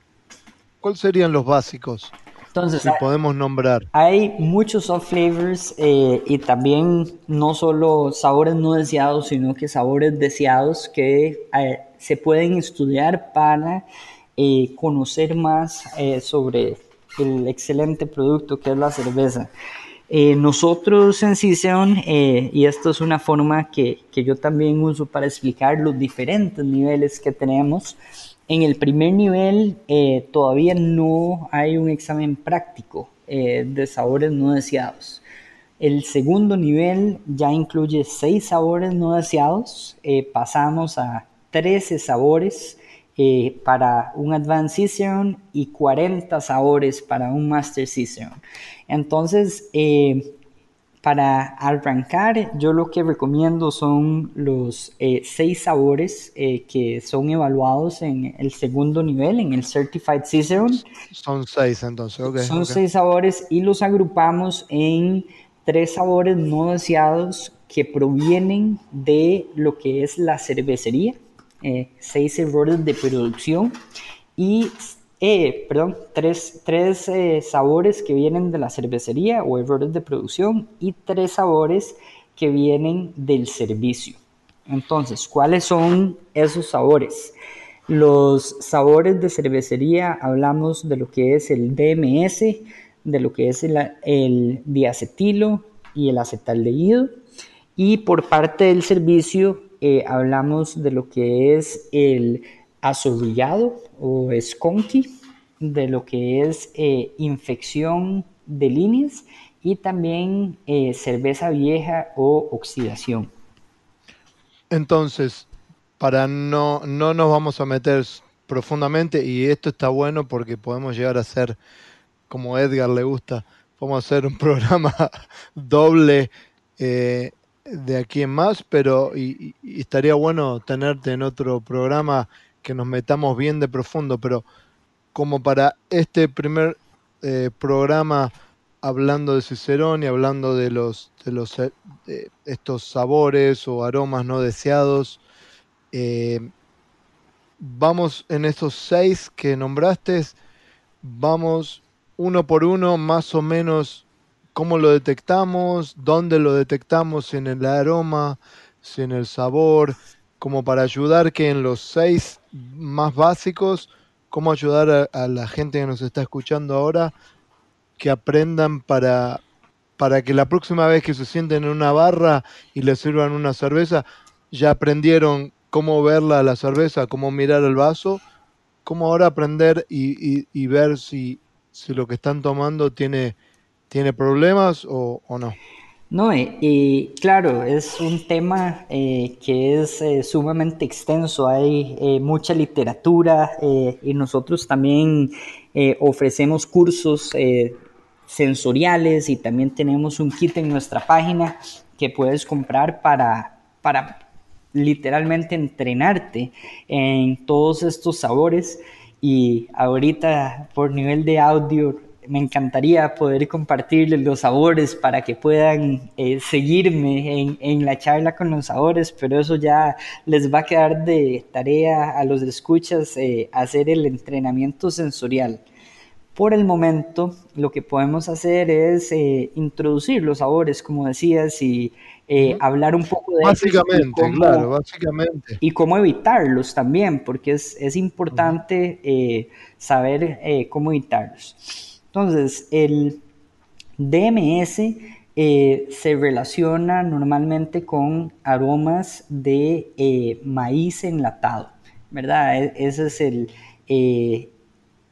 ¿Cuáles serían los básicos? Entonces, si podemos nombrar. Hay muchos soft flavors eh, y también no solo sabores no deseados, sino que sabores deseados que eh, se pueden estudiar para eh, conocer más sobre el excelente producto que es la cerveza. Nosotros en Ciceon, y esto es una forma que, que yo también uso para explicar los diferentes niveles que tenemos, en el primer nivel eh, todavía no hay un examen práctico eh, de sabores no deseados. El segundo nivel ya incluye seis sabores no deseados. Eh, pasamos a 13 sabores para un Advanced Cicerone y 40 sabores para un Master Cicerone. Entonces, para arrancar, yo lo que recomiendo son los eh, seis sabores eh, que son evaluados en el segundo nivel, en el Certified Cicerone. Son seis entonces, ok. Son seis sabores y los agrupamos en tres sabores no deseados que provienen de lo que es la cervecería, eh, seis errores de producción y eh, perdón, tres, tres eh, sabores que vienen de la cervecería o errores de producción y tres sabores que vienen del servicio. Entonces, ¿cuáles son esos sabores? Los sabores de cervecería hablamos de lo que es el DMS, de lo que es el, el diacetilo y el acetaldehído. Y por parte del servicio eh, hablamos de lo que es el azorrillado o skunky, de lo que es eh, infección de líneas y también eh, cerveza vieja o oxidación. Entonces, para no, no nos vamos a meter profundamente, y esto está bueno porque podemos llegar a ser, como Edgar le gusta, podemos hacer un programa doble de aquí en más, pero y estaría bueno tenerte en otro programa que nos metamos bien de profundo, pero como para este primer eh, programa hablando de Cicerón y hablando de los de los eh, estos sabores o aromas no deseados. Eh, vamos en estos seis que nombraste, vamos uno por uno, más o menos cómo lo detectamos, dónde lo detectamos, si en el aroma, si en el sabor, como para ayudar que en los seis más básicos cómo ayudar a, la gente que nos está escuchando ahora que aprendan para, para que la próxima vez que se sienten en una barra y les sirvan una cerveza, ya aprendieron cómo verla la cerveza, cómo mirar el vaso, cómo ahora aprender y, ver si, si, lo que están tomando tiene, tiene problemas o no. No, eh, y claro, es un tema eh, que es eh, sumamente extenso, hay mucha literatura y nosotros también ofrecemos cursos sensoriales y también tenemos un kit en nuestra página que puedes comprar para, para literalmente entrenarte en todos estos sabores y ahorita por nivel de audio me encantaría poder compartirles los sabores para que puedan eh, seguirme en, la charla con los sabores, pero eso ya les va a quedar de tarea a los escuchas eh, hacer el entrenamiento sensorial. Por el momento, lo que podemos hacer es eh, introducir los sabores, como decías, y hablar un poco de básicamente, claro, básicamente. Y cómo evitarlos también, porque es, es importante saber cómo evitarlos. Entonces, el DMS eh, se relaciona normalmente con aromas de eh, maíz enlatado, ¿verdad? E, ese es el, eh,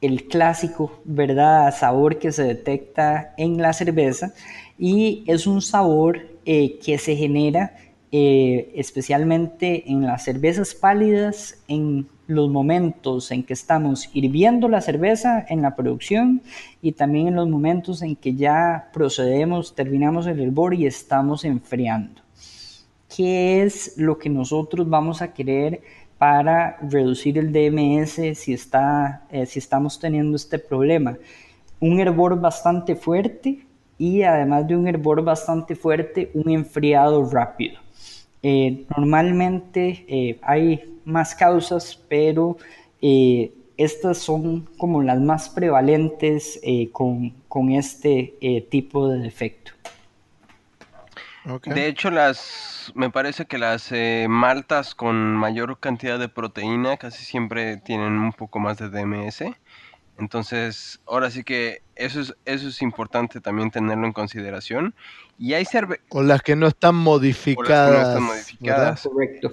el clásico, ¿verdad? Sabor que se detecta en la cerveza y es un sabor que se genera especialmente en las cervezas pálidas en los momentos en que estamos hirviendo la cerveza en la producción y también en los momentos en que ya procedemos, terminamos el hervor y estamos enfriando. ¿Qué es lo que nosotros vamos a querer para reducir el DMS si, está, eh, si estamos teniendo este problema? Un hervor bastante fuerte y además de un hervor bastante fuerte, un enfriado rápido. Eh, normalmente eh, hay más causas, pero eh, estas son como las más prevalentes eh, con, con, este eh, tipo de defecto. Okay. De hecho, las me parece que las eh, maltas con mayor cantidad de proteína casi siempre tienen un poco más de DMS. Entonces, ahora sí que eso es, eso es importante también tenerlo en consideración. Y hay cerve o las que no están modificadas. O las que no están modificadas. Correcto.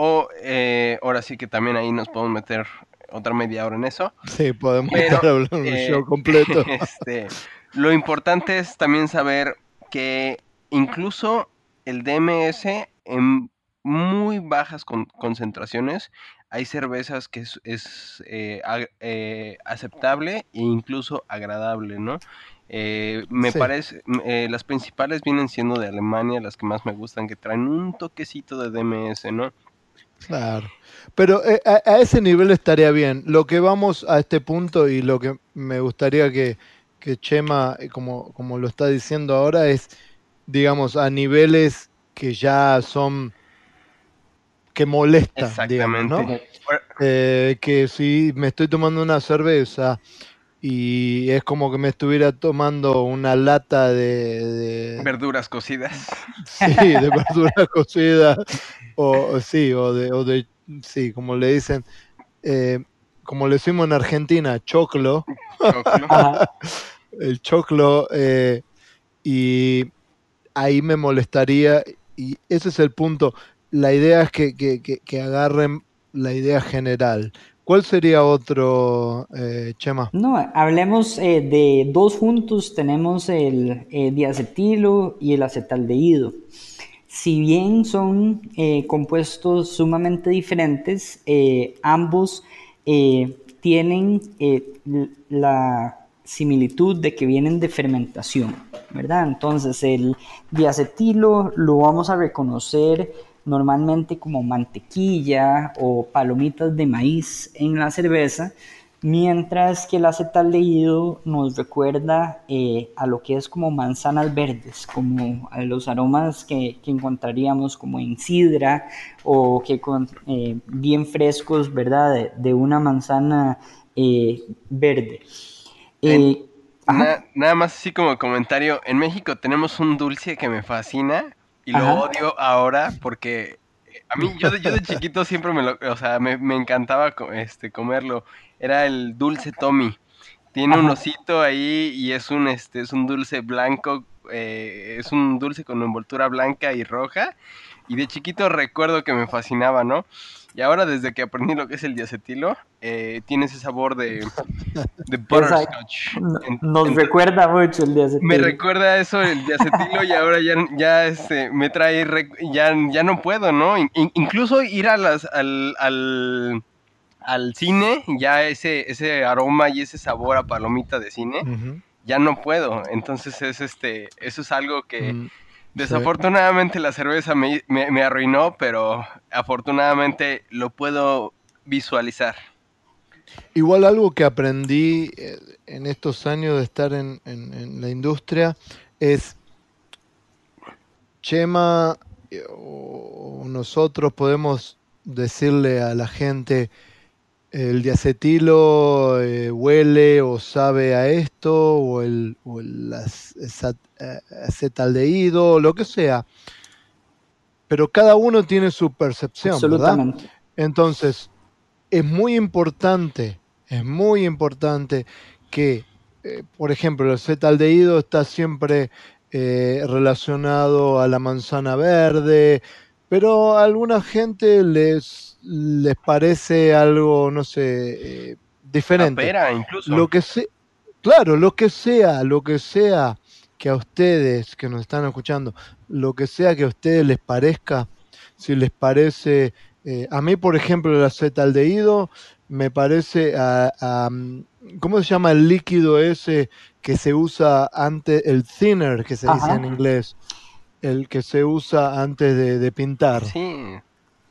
O eh, ahora sí que también ahí nos podemos meter otra media hora en eso. Sí, podemos estar hablando un eh, show completo. Este, lo importante es también saber que incluso el DMS en muy bajas concentraciones hay cervezas que es, eh, eh, aceptable e incluso agradable, ¿no? Eh, me parece, las principales vienen siendo de Alemania, las que más me gustan, que traen un toquecito de DMS, ¿no? Claro, pero a, ese nivel estaría bien. Lo que vamos a este punto y lo que me gustaría que, que Chema, como, como lo está diciendo ahora, es, digamos, a niveles que ya son que molesta, digamos, eh, que si me estoy tomando una cerveza y es como que me estuviera tomando una lata de... verduras cocidas. Sí, de verduras cocidas, o sí, o de, o de, sí, como le dicen, eh, como le decimos en Argentina, choclo. el choclo, eh, y ahí me molestaría, y ese es el punto la idea es que, agarren la idea general. ¿Cuál sería otro, eh, Chema? No, hablemos eh, de dos juntos. Tenemos el eh, diacetilo y el acetaldehído. Si bien son compuestos sumamente diferentes, ambos tienen la similitud de que vienen de fermentación, ¿verdad? Entonces el diacetilo lo vamos a reconocer normalmente como mantequilla o palomitas de maíz en la cerveza, mientras que el acetaldehído nos recuerda eh, a lo que es como manzanas verdes, como a los aromas que, encontraríamos como en sidra o que con, eh, bien frescos, ¿verdad? De, una manzana eh, verde. nada más así como comentario, en México tenemos un dulce que me fascina, y lo odio ahora porque eh, a mí, yo de, yo de chiquito siempre me lo, o sea, me, encantaba este, comerlo. Era el dulce Tommy. Tiene un osito ahí y es un, este, es un dulce blanco, eh, es un dulce con envoltura blanca y roja. Y de chiquito recuerdo que me fascinaba, ¿no? Y ahora desde que aprendí lo que es el diacetilo, eh, tiene ese sabor de, de butterscotch. Nos recuerda mucho el diacetilo. Me recuerda eso el diacetilo y ahora ya, ya este, me trae, ya, ya no puedo, ¿no? incluso ir a las, al, al, al, cine, ya ese, ese aroma y ese sabor a palomita de cine, ya no puedo. Entonces es este, eso es algo que... Mm. Desafortunadamente la cerveza me, me, arruinó, pero afortunadamente lo puedo visualizar. Igual algo que aprendí eh, en estos años de estar en, la industria es Chema eh, o nosotros podemos decirle a la gente el diacetilo eh, huele o sabe a esto, o el, o el eh, acetaldehído, lo que sea. Pero cada uno tiene su percepción, ¿verdad? Entonces, es muy importante, es muy importante que, eh, por ejemplo, el acetaldehído está siempre relacionado a la manzana verde, pero a alguna gente les les parece algo, no sé, eh, diferente. incluso. Lo que sea, claro, lo que sea, lo que sea que a ustedes que nos están escuchando, lo que sea que a ustedes les parezca, si les parece, eh, a mí por ejemplo el acetaldehído me parece a, ¿cómo se llama el líquido ese que se usa antes, el thinner que se dice en inglés? El que se usa antes de, de pintar. Sí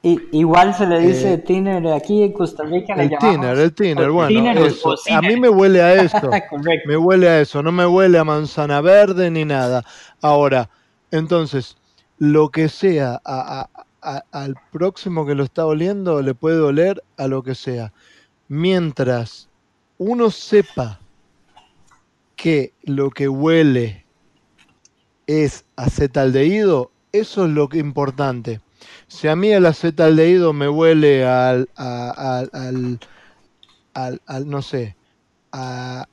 igual se le dice eh, tiner aquí en Costa Rica. El tiner, el tiner, bueno, a mí me huele a eso. me huele a eso, no me huele a manzana verde ni nada. Ahora, entonces, lo que sea al próximo que lo está oliendo le puede oler a lo que sea. mientras uno sepa que lo que huele es acetaldehído, eso es lo que importante. Si a mí el acetaldehído me huele al, al, al, no sé, a,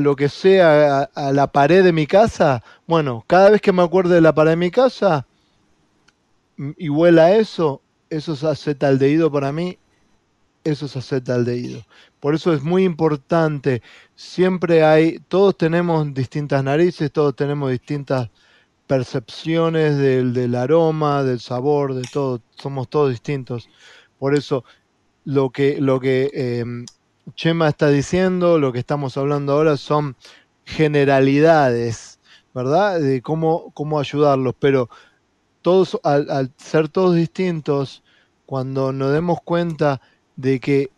lo que sea, a, la pared de mi casa, bueno, cada vez que me acuerde de la pared de mi casa y huela eso, eso es acetaldehído para mí, eso es acetaldehído. Por eso es muy importante, siempre hay, todos tenemos distintas narices, todos tenemos distintas percepciones del, aroma, del sabor, de todo, somos todos distintos. Por eso lo que, lo que em, Chema está diciendo, lo que estamos hablando ahora son generalidades, ¿verdad? De cómo, cómo ayudarlos, pero todos, al, al ser todos distintos, cuando nos demos cuenta de que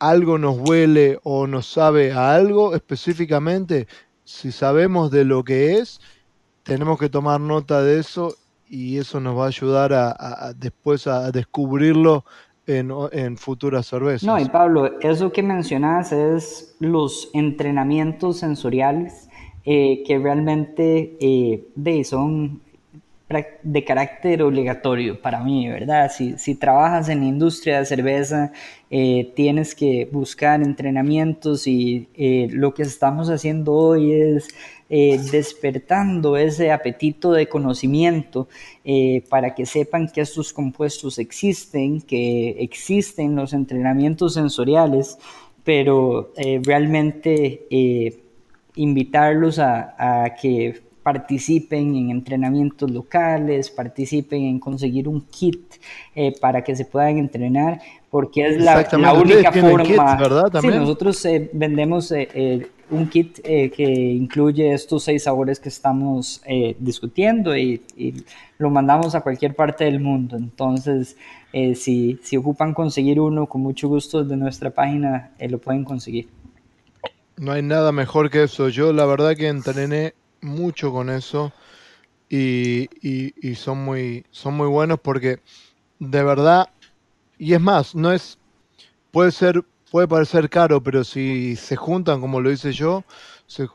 algo nos huele o nos sabe a algo específicamente, si sabemos de lo que es, tenemos que tomar nota de eso y eso nos va a ayudar a, después a descubrirlo en, futuras cervezas. No, y Pablo, eso que mencionas es los entrenamientos sensoriales eh, que realmente eh, de, son de carácter obligatorio para mí, ¿verdad? Si, si trabajas en la industria de cerveza, eh, tienes que buscar entrenamientos y eh, lo que estamos haciendo hoy es eh, despertando ese apetito de conocimiento para que sepan que estos compuestos existen, que existen los entrenamientos sensoriales, pero realmente invitarlos a, a que participen en entrenamientos locales, participen en conseguir un kit eh, para que se puedan entrenar, porque es la, única forma. ¿verdad? Sí, nosotros eh, vendemos eh, un kit que incluye estos seis sabores que estamos discutiendo y, lo mandamos a cualquier parte del mundo. Entonces, si, si ocupan conseguir uno, con mucho gusto de nuestra página lo pueden conseguir. No hay nada mejor que eso. Yo la verdad que entrené mucho con eso y, y, son, muy, son muy buenos porque de verdad, y es más, no es, puede ser, puede parecer caro, pero si se juntan, como lo hice yo,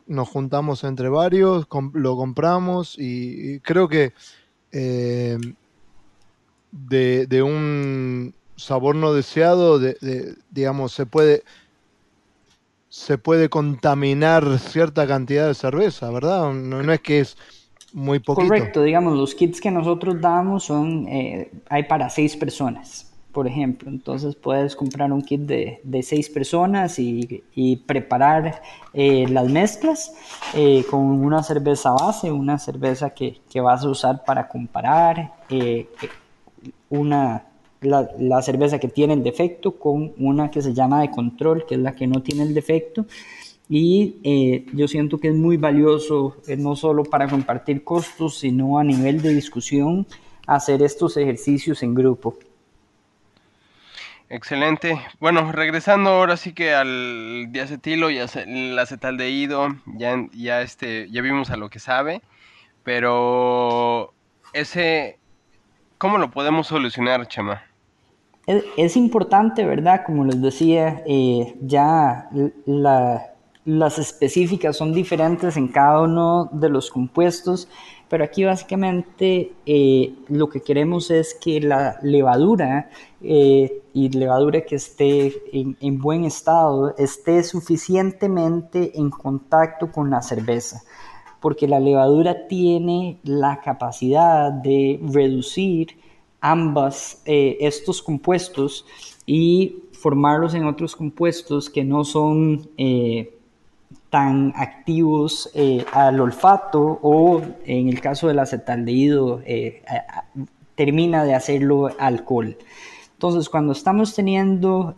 nos juntamos entre varios, lo compramos y, creo que eh, de, de, un sabor no deseado, de, digamos, se puede, se puede contaminar cierta cantidad de cerveza, ¿verdad? No, es que es muy poquito. Correcto, digamos, los kits que nosotros damos son, eh, hay para seis personas, por ejemplo. Entonces puedes comprar un kit de, de seis personas y, y preparar eh, las mezclas eh, con una cerveza base, una cerveza que, que, vas a usar para comparar, una la, cerveza que tiene el defecto con una que se llama de control, que es la que no tiene el defecto. Y eh, yo siento que es muy valioso, eh, no solo para compartir costos, sino a nivel de discusión, hacer estos ejercicios en grupo. Excelente. Bueno, regresando ahora sí que al diacetilo y el acetaldehído, ya, ya, este, ya vimos a lo que sabe, pero ese, ¿cómo lo podemos solucionar, Chema? Es, importante, ¿verdad? Como les decía, eh, ya las específicas son diferentes en cada uno de los compuestos, pero aquí básicamente eh, lo que queremos es que la levadura eh, y levadura que esté en, en, buen estado esté suficientemente en contacto con la cerveza, porque la levadura tiene la capacidad de reducir ambas eh, estos compuestos y formarlos en otros compuestos que no son eh, tan activos eh, al olfato o en el caso del acetaldehído termina de hacerlo alcohol. Entonces, cuando estamos teniendo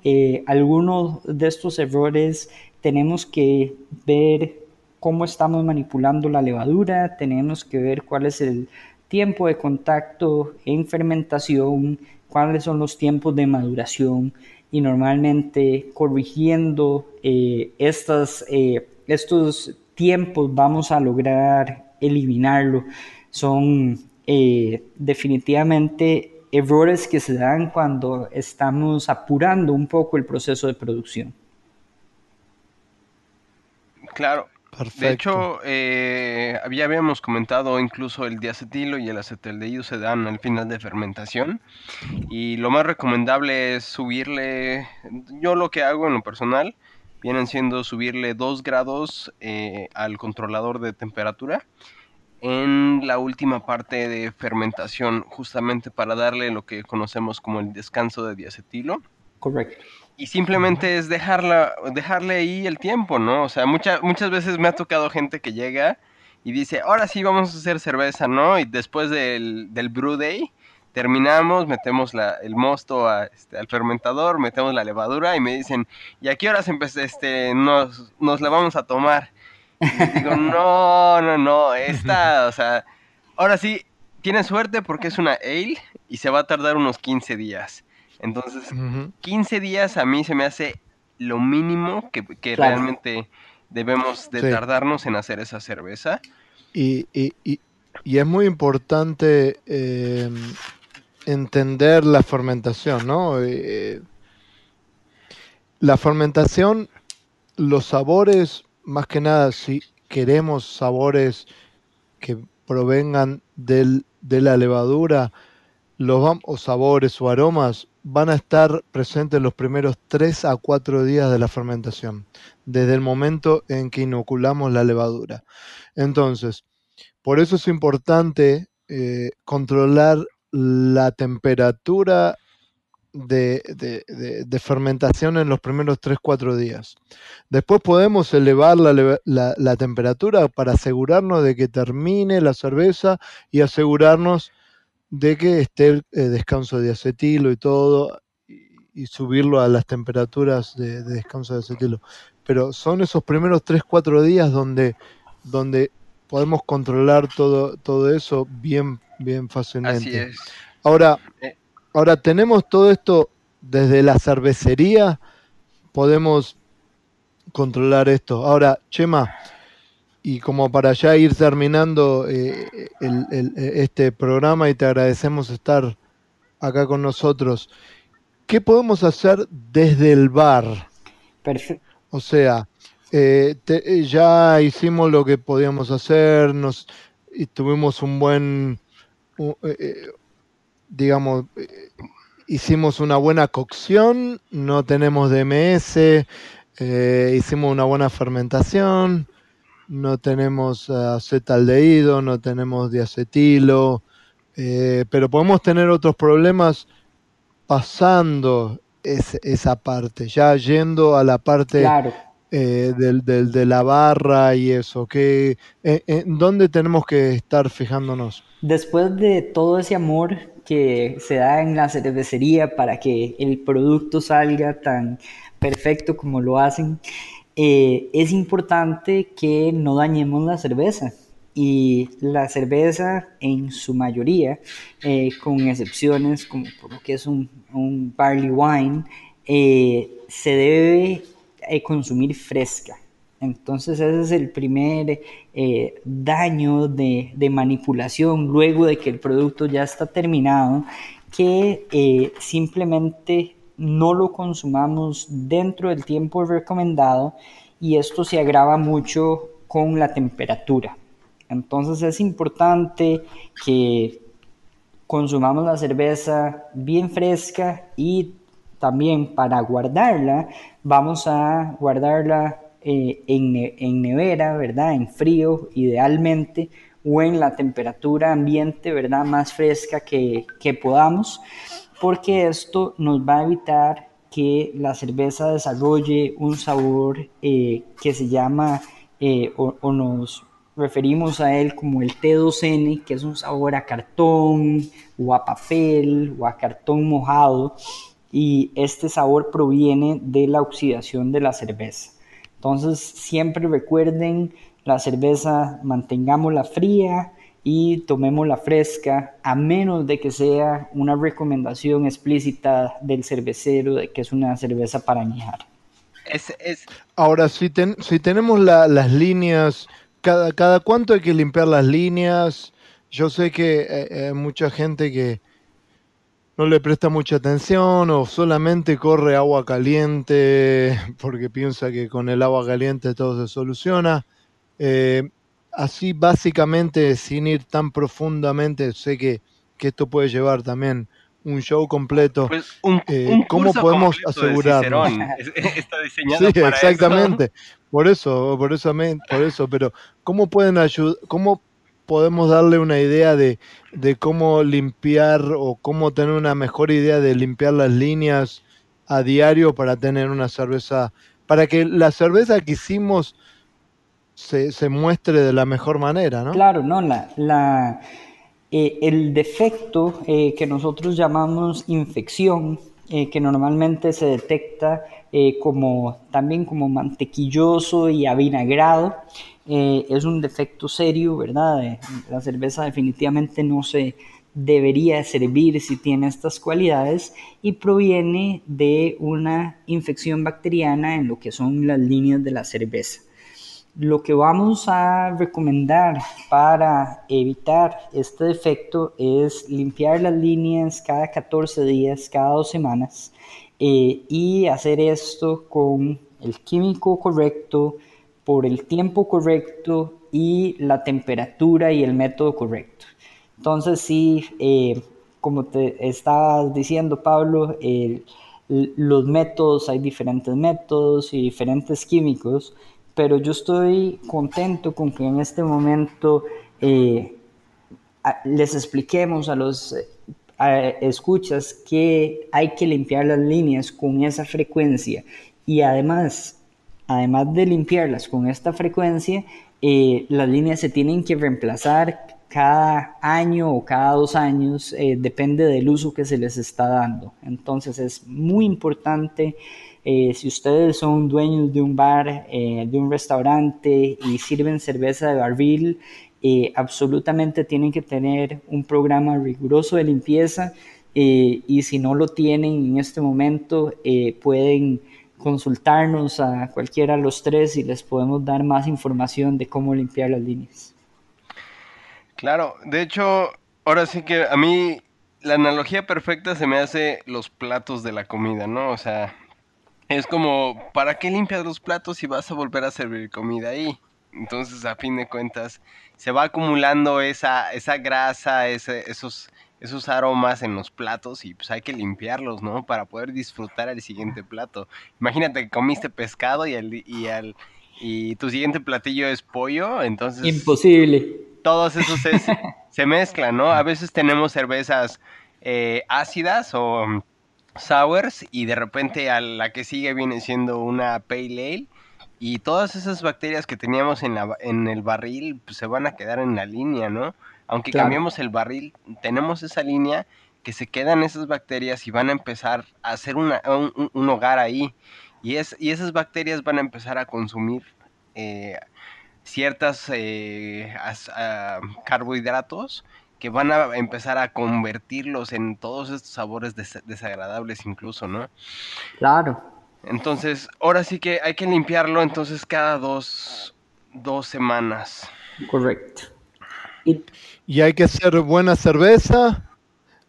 algunos de estos errores, tenemos que ver cómo estamos manipulando la levadura, tenemos que ver cuál es el tiempo de contacto en fermentación, cuáles son los tiempos de maduración y normalmente corrigiendo eh, eh, estos tiempos vamos a lograr eliminarlo. Son eh, definitivamente errores que se dan cuando estamos apurando un poco el proceso de producción. Claro. De hecho, eh, ya habíamos comentado incluso el diacetilo y el acetaldehído se dan al final de fermentación. Y lo más recomendable es subirle, yo lo que hago en lo personal, vienen siendo subirle 2 grados eh, al controlador de temperatura en la última parte de fermentación, justamente para darle lo que conocemos como el descanso de diacetilo. Correcto. Y simplemente es dejarla, dejarle ahí el tiempo, ¿no? O sea, muchas muchas veces me ha tocado gente que llega y dice, ahora sí vamos a hacer cerveza, ¿no? Y después del, del brew day, terminamos, metemos la, el mosto este, al fermentador, metemos la levadura y me dicen, ¿y a qué horas este, nos, nos la vamos a tomar? Y digo, no, no, no, esta, o sea, ahora sí, tiene suerte porque es una ale y se va a tardar unos 15 días. Entonces, 15 días a mí se me hace lo mínimo que, realmente debemos de tardarnos en hacer esa cerveza. Y, es muy importante eh, entender la fermentación, ¿no? Eh, la fermentación, los sabores, más que nada, si queremos sabores que provengan de la levadura, los o sabores o aromas van a estar presentes los primeros 3 a 4 días de la fermentación, desde el momento en que inoculamos la levadura. Entonces, por eso es importante eh, controlar la temperatura de, fermentación en los primeros 3-4 días. Después podemos elevar la, temperatura para asegurarnos de que termine la cerveza y asegurarnos de que esté el eh, descanso de acetilo y todo, y, subirlo a las temperaturas de, descanso de acetilo. Pero son esos primeros 3-4 días donde, donde podemos controlar todo, todo eso bien, bien fácilmente. Ahora, eh. ahora tenemos todo esto desde la cervecería, podemos controlar esto. Ahora, Chema, y como para ya ir terminando eh, este programa y te agradecemos estar acá con nosotros, ¿qué podemos hacer desde el bar? Perfecto. O sea, eh, eh, ya hicimos lo que podíamos hacer, nos y tuvimos un buen, digamos, hicimos una buena cocción, no tenemos DMS, hicimos una buena fermentación no tenemos acetaldehído, no tenemos diacetilo, eh, pero podemos tener otros problemas pasando esa parte, ya yendo a la parte eh, del, de la barra y eso. Que, eh, ¿Dónde tenemos que estar fijándonos? Después de todo ese amor que se da en la cervecería para que el producto salga tan perfecto como lo hacen, eh, es importante que no dañemos la cerveza. Y la cerveza, en su mayoría, eh, con excepciones como por lo que es un, barley wine, eh, se debe consumir fresca. Entonces ese es el primer daño de, de, manipulación luego de que el producto ya está terminado, que simplemente no lo consumamos dentro del tiempo recomendado y esto se agrava mucho con la temperatura. Entonces es importante que consumamos la cerveza bien fresca y también para guardarla vamos a guardarla eh, en, nevera, ¿verdad? En frío idealmente o en la temperatura ambiente, ¿verdad? Más fresca que, que podamos porque esto nos va a evitar que la cerveza desarrolle un sabor eh, que se llama eh, o, nos referimos a él como el T2N, que es un sabor a cartón o a papel o a cartón mojado y este sabor proviene de la oxidación de la cerveza. Entonces siempre recuerden la cerveza mantengámosla fría, y tomemos la fresca, a menos de que sea una recomendación explícita del cervecero de que es una cerveza para añejar. Ahora, si, si tenemos las líneas, cada, cada cuánto hay que limpiar las líneas, yo sé que hay eh, eh, mucha gente que, no le presta mucha atención o solamente corre agua caliente porque piensa que con el agua caliente todo se soluciona. Eh, así básicamente, sin ir tan profundamente, sé que, que, esto puede llevar también un show completo. Pues un, eh, ¿Cómo podemos asegurarnos? Está diseñado sí, exactamente. Por eso, por eso, por eso, pero ¿cómo pueden ayudar? ¿Cómo podemos darle una idea de, de, cómo limpiar o cómo tener una mejor idea de limpiar las líneas a diario para tener una cerveza, para que la cerveza que hicimos se, se muestre de la mejor manera, ¿no? Claro, no, la, la, eh, el defecto eh, que nosotros llamamos infección, eh, que normalmente se detecta como también como mantequilloso y avinagrado, es un defecto serio, ¿verdad? La cerveza definitivamente no se debería servir si tiene estas cualidades y proviene de una infección bacteriana en lo que son las líneas de la cerveza. Lo que vamos a recomendar para evitar este defecto es limpiar las líneas cada 14 días, cada dos semanas eh, y hacer esto con el químico correcto, por el tiempo correcto y la temperatura y el método correcto. Entonces sí, eh, como te estabas diciendo Pablo, los métodos, hay diferentes métodos y diferentes químicos pero yo estoy contento con que en este momento eh, les expliquemos a los escuchas que hay que limpiar las líneas con esa frecuencia y además, además de limpiarlas con esta frecuencia, eh, las líneas se tienen que reemplazar cada año o cada dos años, eh, depende del uso que se les está dando. Entonces es muy importante eh, si ustedes son dueños de un bar, eh, de un restaurante y sirven cerveza de barril, eh, absolutamente tienen que tener un programa riguroso de limpieza y si no lo tienen en este momento, pueden consultarnos a cualquiera de los tres y les podemos dar más información de cómo limpiar las líneas. Claro, de hecho, ahora sí que a mí la analogía perfecta se me hace los platos de la comida, ¿no? O sea, es como, ¿para qué limpias los platos si vas a volver a servir comida ahí? Entonces, a fin de cuentas, se va acumulando esa, esa grasa, esos, esos aromas en los platos y pues hay que limpiarlos, ¿no? Para poder disfrutar el siguiente plato. Imagínate que comiste pescado y, el, y, el, y tu siguiente platillo es pollo, entonces... Imposible. Todos esos se mezclan, ¿no? A veces tenemos cervezas eh, ácidas o sours y de repente a la que sigue viene siendo una pale ale y todas esas bacterias que teníamos en, la, en el barril pues, se van a quedar en la línea, ¿no? Aunque cambiemos el barril, tenemos esa línea que se quedan esas bacterias y van a empezar a hacer un, hogar ahí. Y, es, y esas bacterias van a empezar a consumir eh, ciertas eh, carbohidratos que van a empezar a convertirlos en todos estos sabores desagradables incluso, ¿no? Claro. Entonces, ahora sí que hay que limpiarlo entonces cada dos, dos semanas. Correcto. Y... hay que hacer buena cerveza,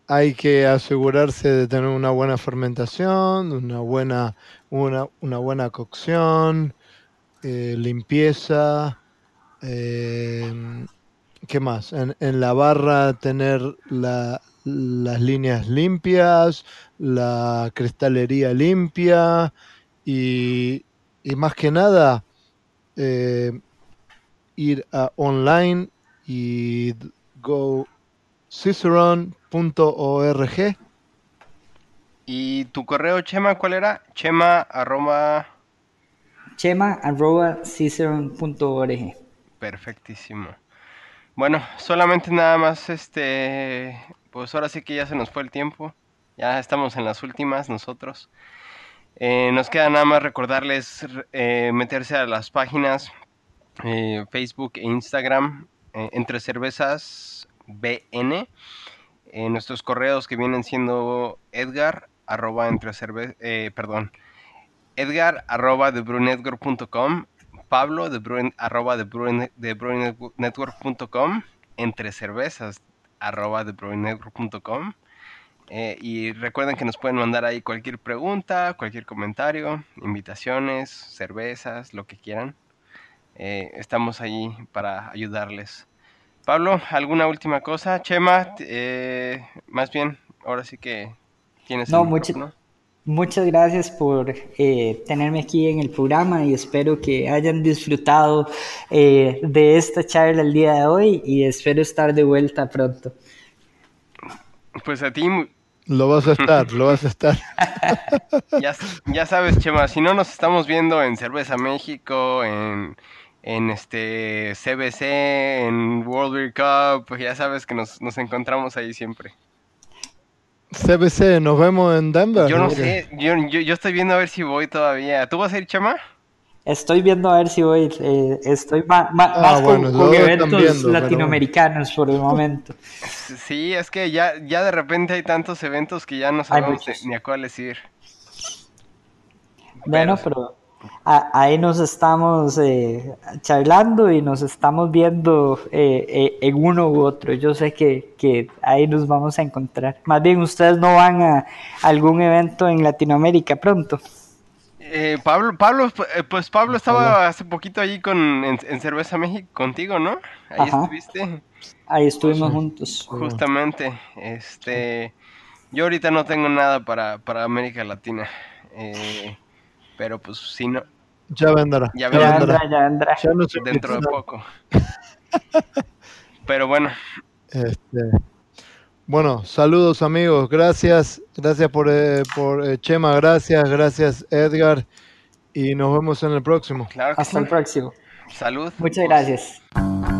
hay que asegurarse de tener una buena fermentación, una buena, una, una buena cocción, eh, limpieza, eh, ¿Qué más? En, la barra tener las líneas limpias, la cristalería limpia y, más que nada eh, ir a online y go ciceron.org. ¿Y tu correo, Chema, cuál era? Chema arroba... Chema arroba ciceron.org. Perfectísimo. Bueno, solamente nada más, este, pues ahora sí que ya se nos fue el tiempo, ya estamos en las últimas nosotros. Eh, nos queda nada más recordarles eh, meterse a las páginas eh, Facebook e Instagram entre cervezas BN, nuestros correos que vienen siendo Edgar arroba entre perdón, Edgar arroba de Pablo de Bruin, arroba de Bruin, de Network.com, entre cervezas arroba de network.com Eh, y recuerden que nos pueden mandar ahí cualquier pregunta, cualquier comentario, invitaciones, cervezas, lo que quieran. Eh, estamos ahí para ayudarles. Pablo, ¿alguna última cosa? Chema, eh, más bien, ahora sí que tienes No, el micrófono. Muchas gracias por eh, tenerme aquí en el programa y espero que hayan disfrutado eh, de esta charla el día de hoy y espero estar de vuelta pronto. Pues a ti, Lo vas a estar, lo vas a estar. ya, ya sabes, Chema, si no nos estamos viendo en Cerveza México, en, en este CBC, en World Beer Cup, pues ya sabes que nos, nos encontramos ahí siempre. CBC, nos vemos en Denver. Yo no sé, yo, yo, yo estoy viendo a ver si voy todavía. ¿Tú vas a ir, Chema? Estoy viendo a ver si voy, eh, estoy ma- ma- Ah, más con, bueno, con están eventos viendo, pero bueno. latinoamericanos por el momento. Sí, es que ya, ya de repente hay tantos eventos que ya no sabemos ni a cuáles ir. Bueno, pero a- ahí nos estamos eh, charlando y nos estamos viendo eh, eh, en uno u otro. Yo sé que, que ahí nos vamos a encontrar. Más bien, ustedes no van a algún evento en Latinoamérica pronto. Eh, Pablo, Pablo, pues Pablo estaba hace poquito allí con, en, en Cerveza México contigo, ¿no? Ahí Ajá. estuviste. Ahí estuvimos juntos. Justamente, este, yo ahorita no tengo nada para, para América Latina, eh, pero pues si no, Ya vendrá. Ya Ya Ya vendrá. vendrá. vendrá, ya vendrá. Ya no sé dentro de poco. Pero bueno, Este, bueno, saludos amigos, gracias, gracias por, eh, por eh, Chema, gracias, gracias Edgar y nos vemos en el próximo. claro Hasta el próximo. Salud. Muchas Pues, gracias.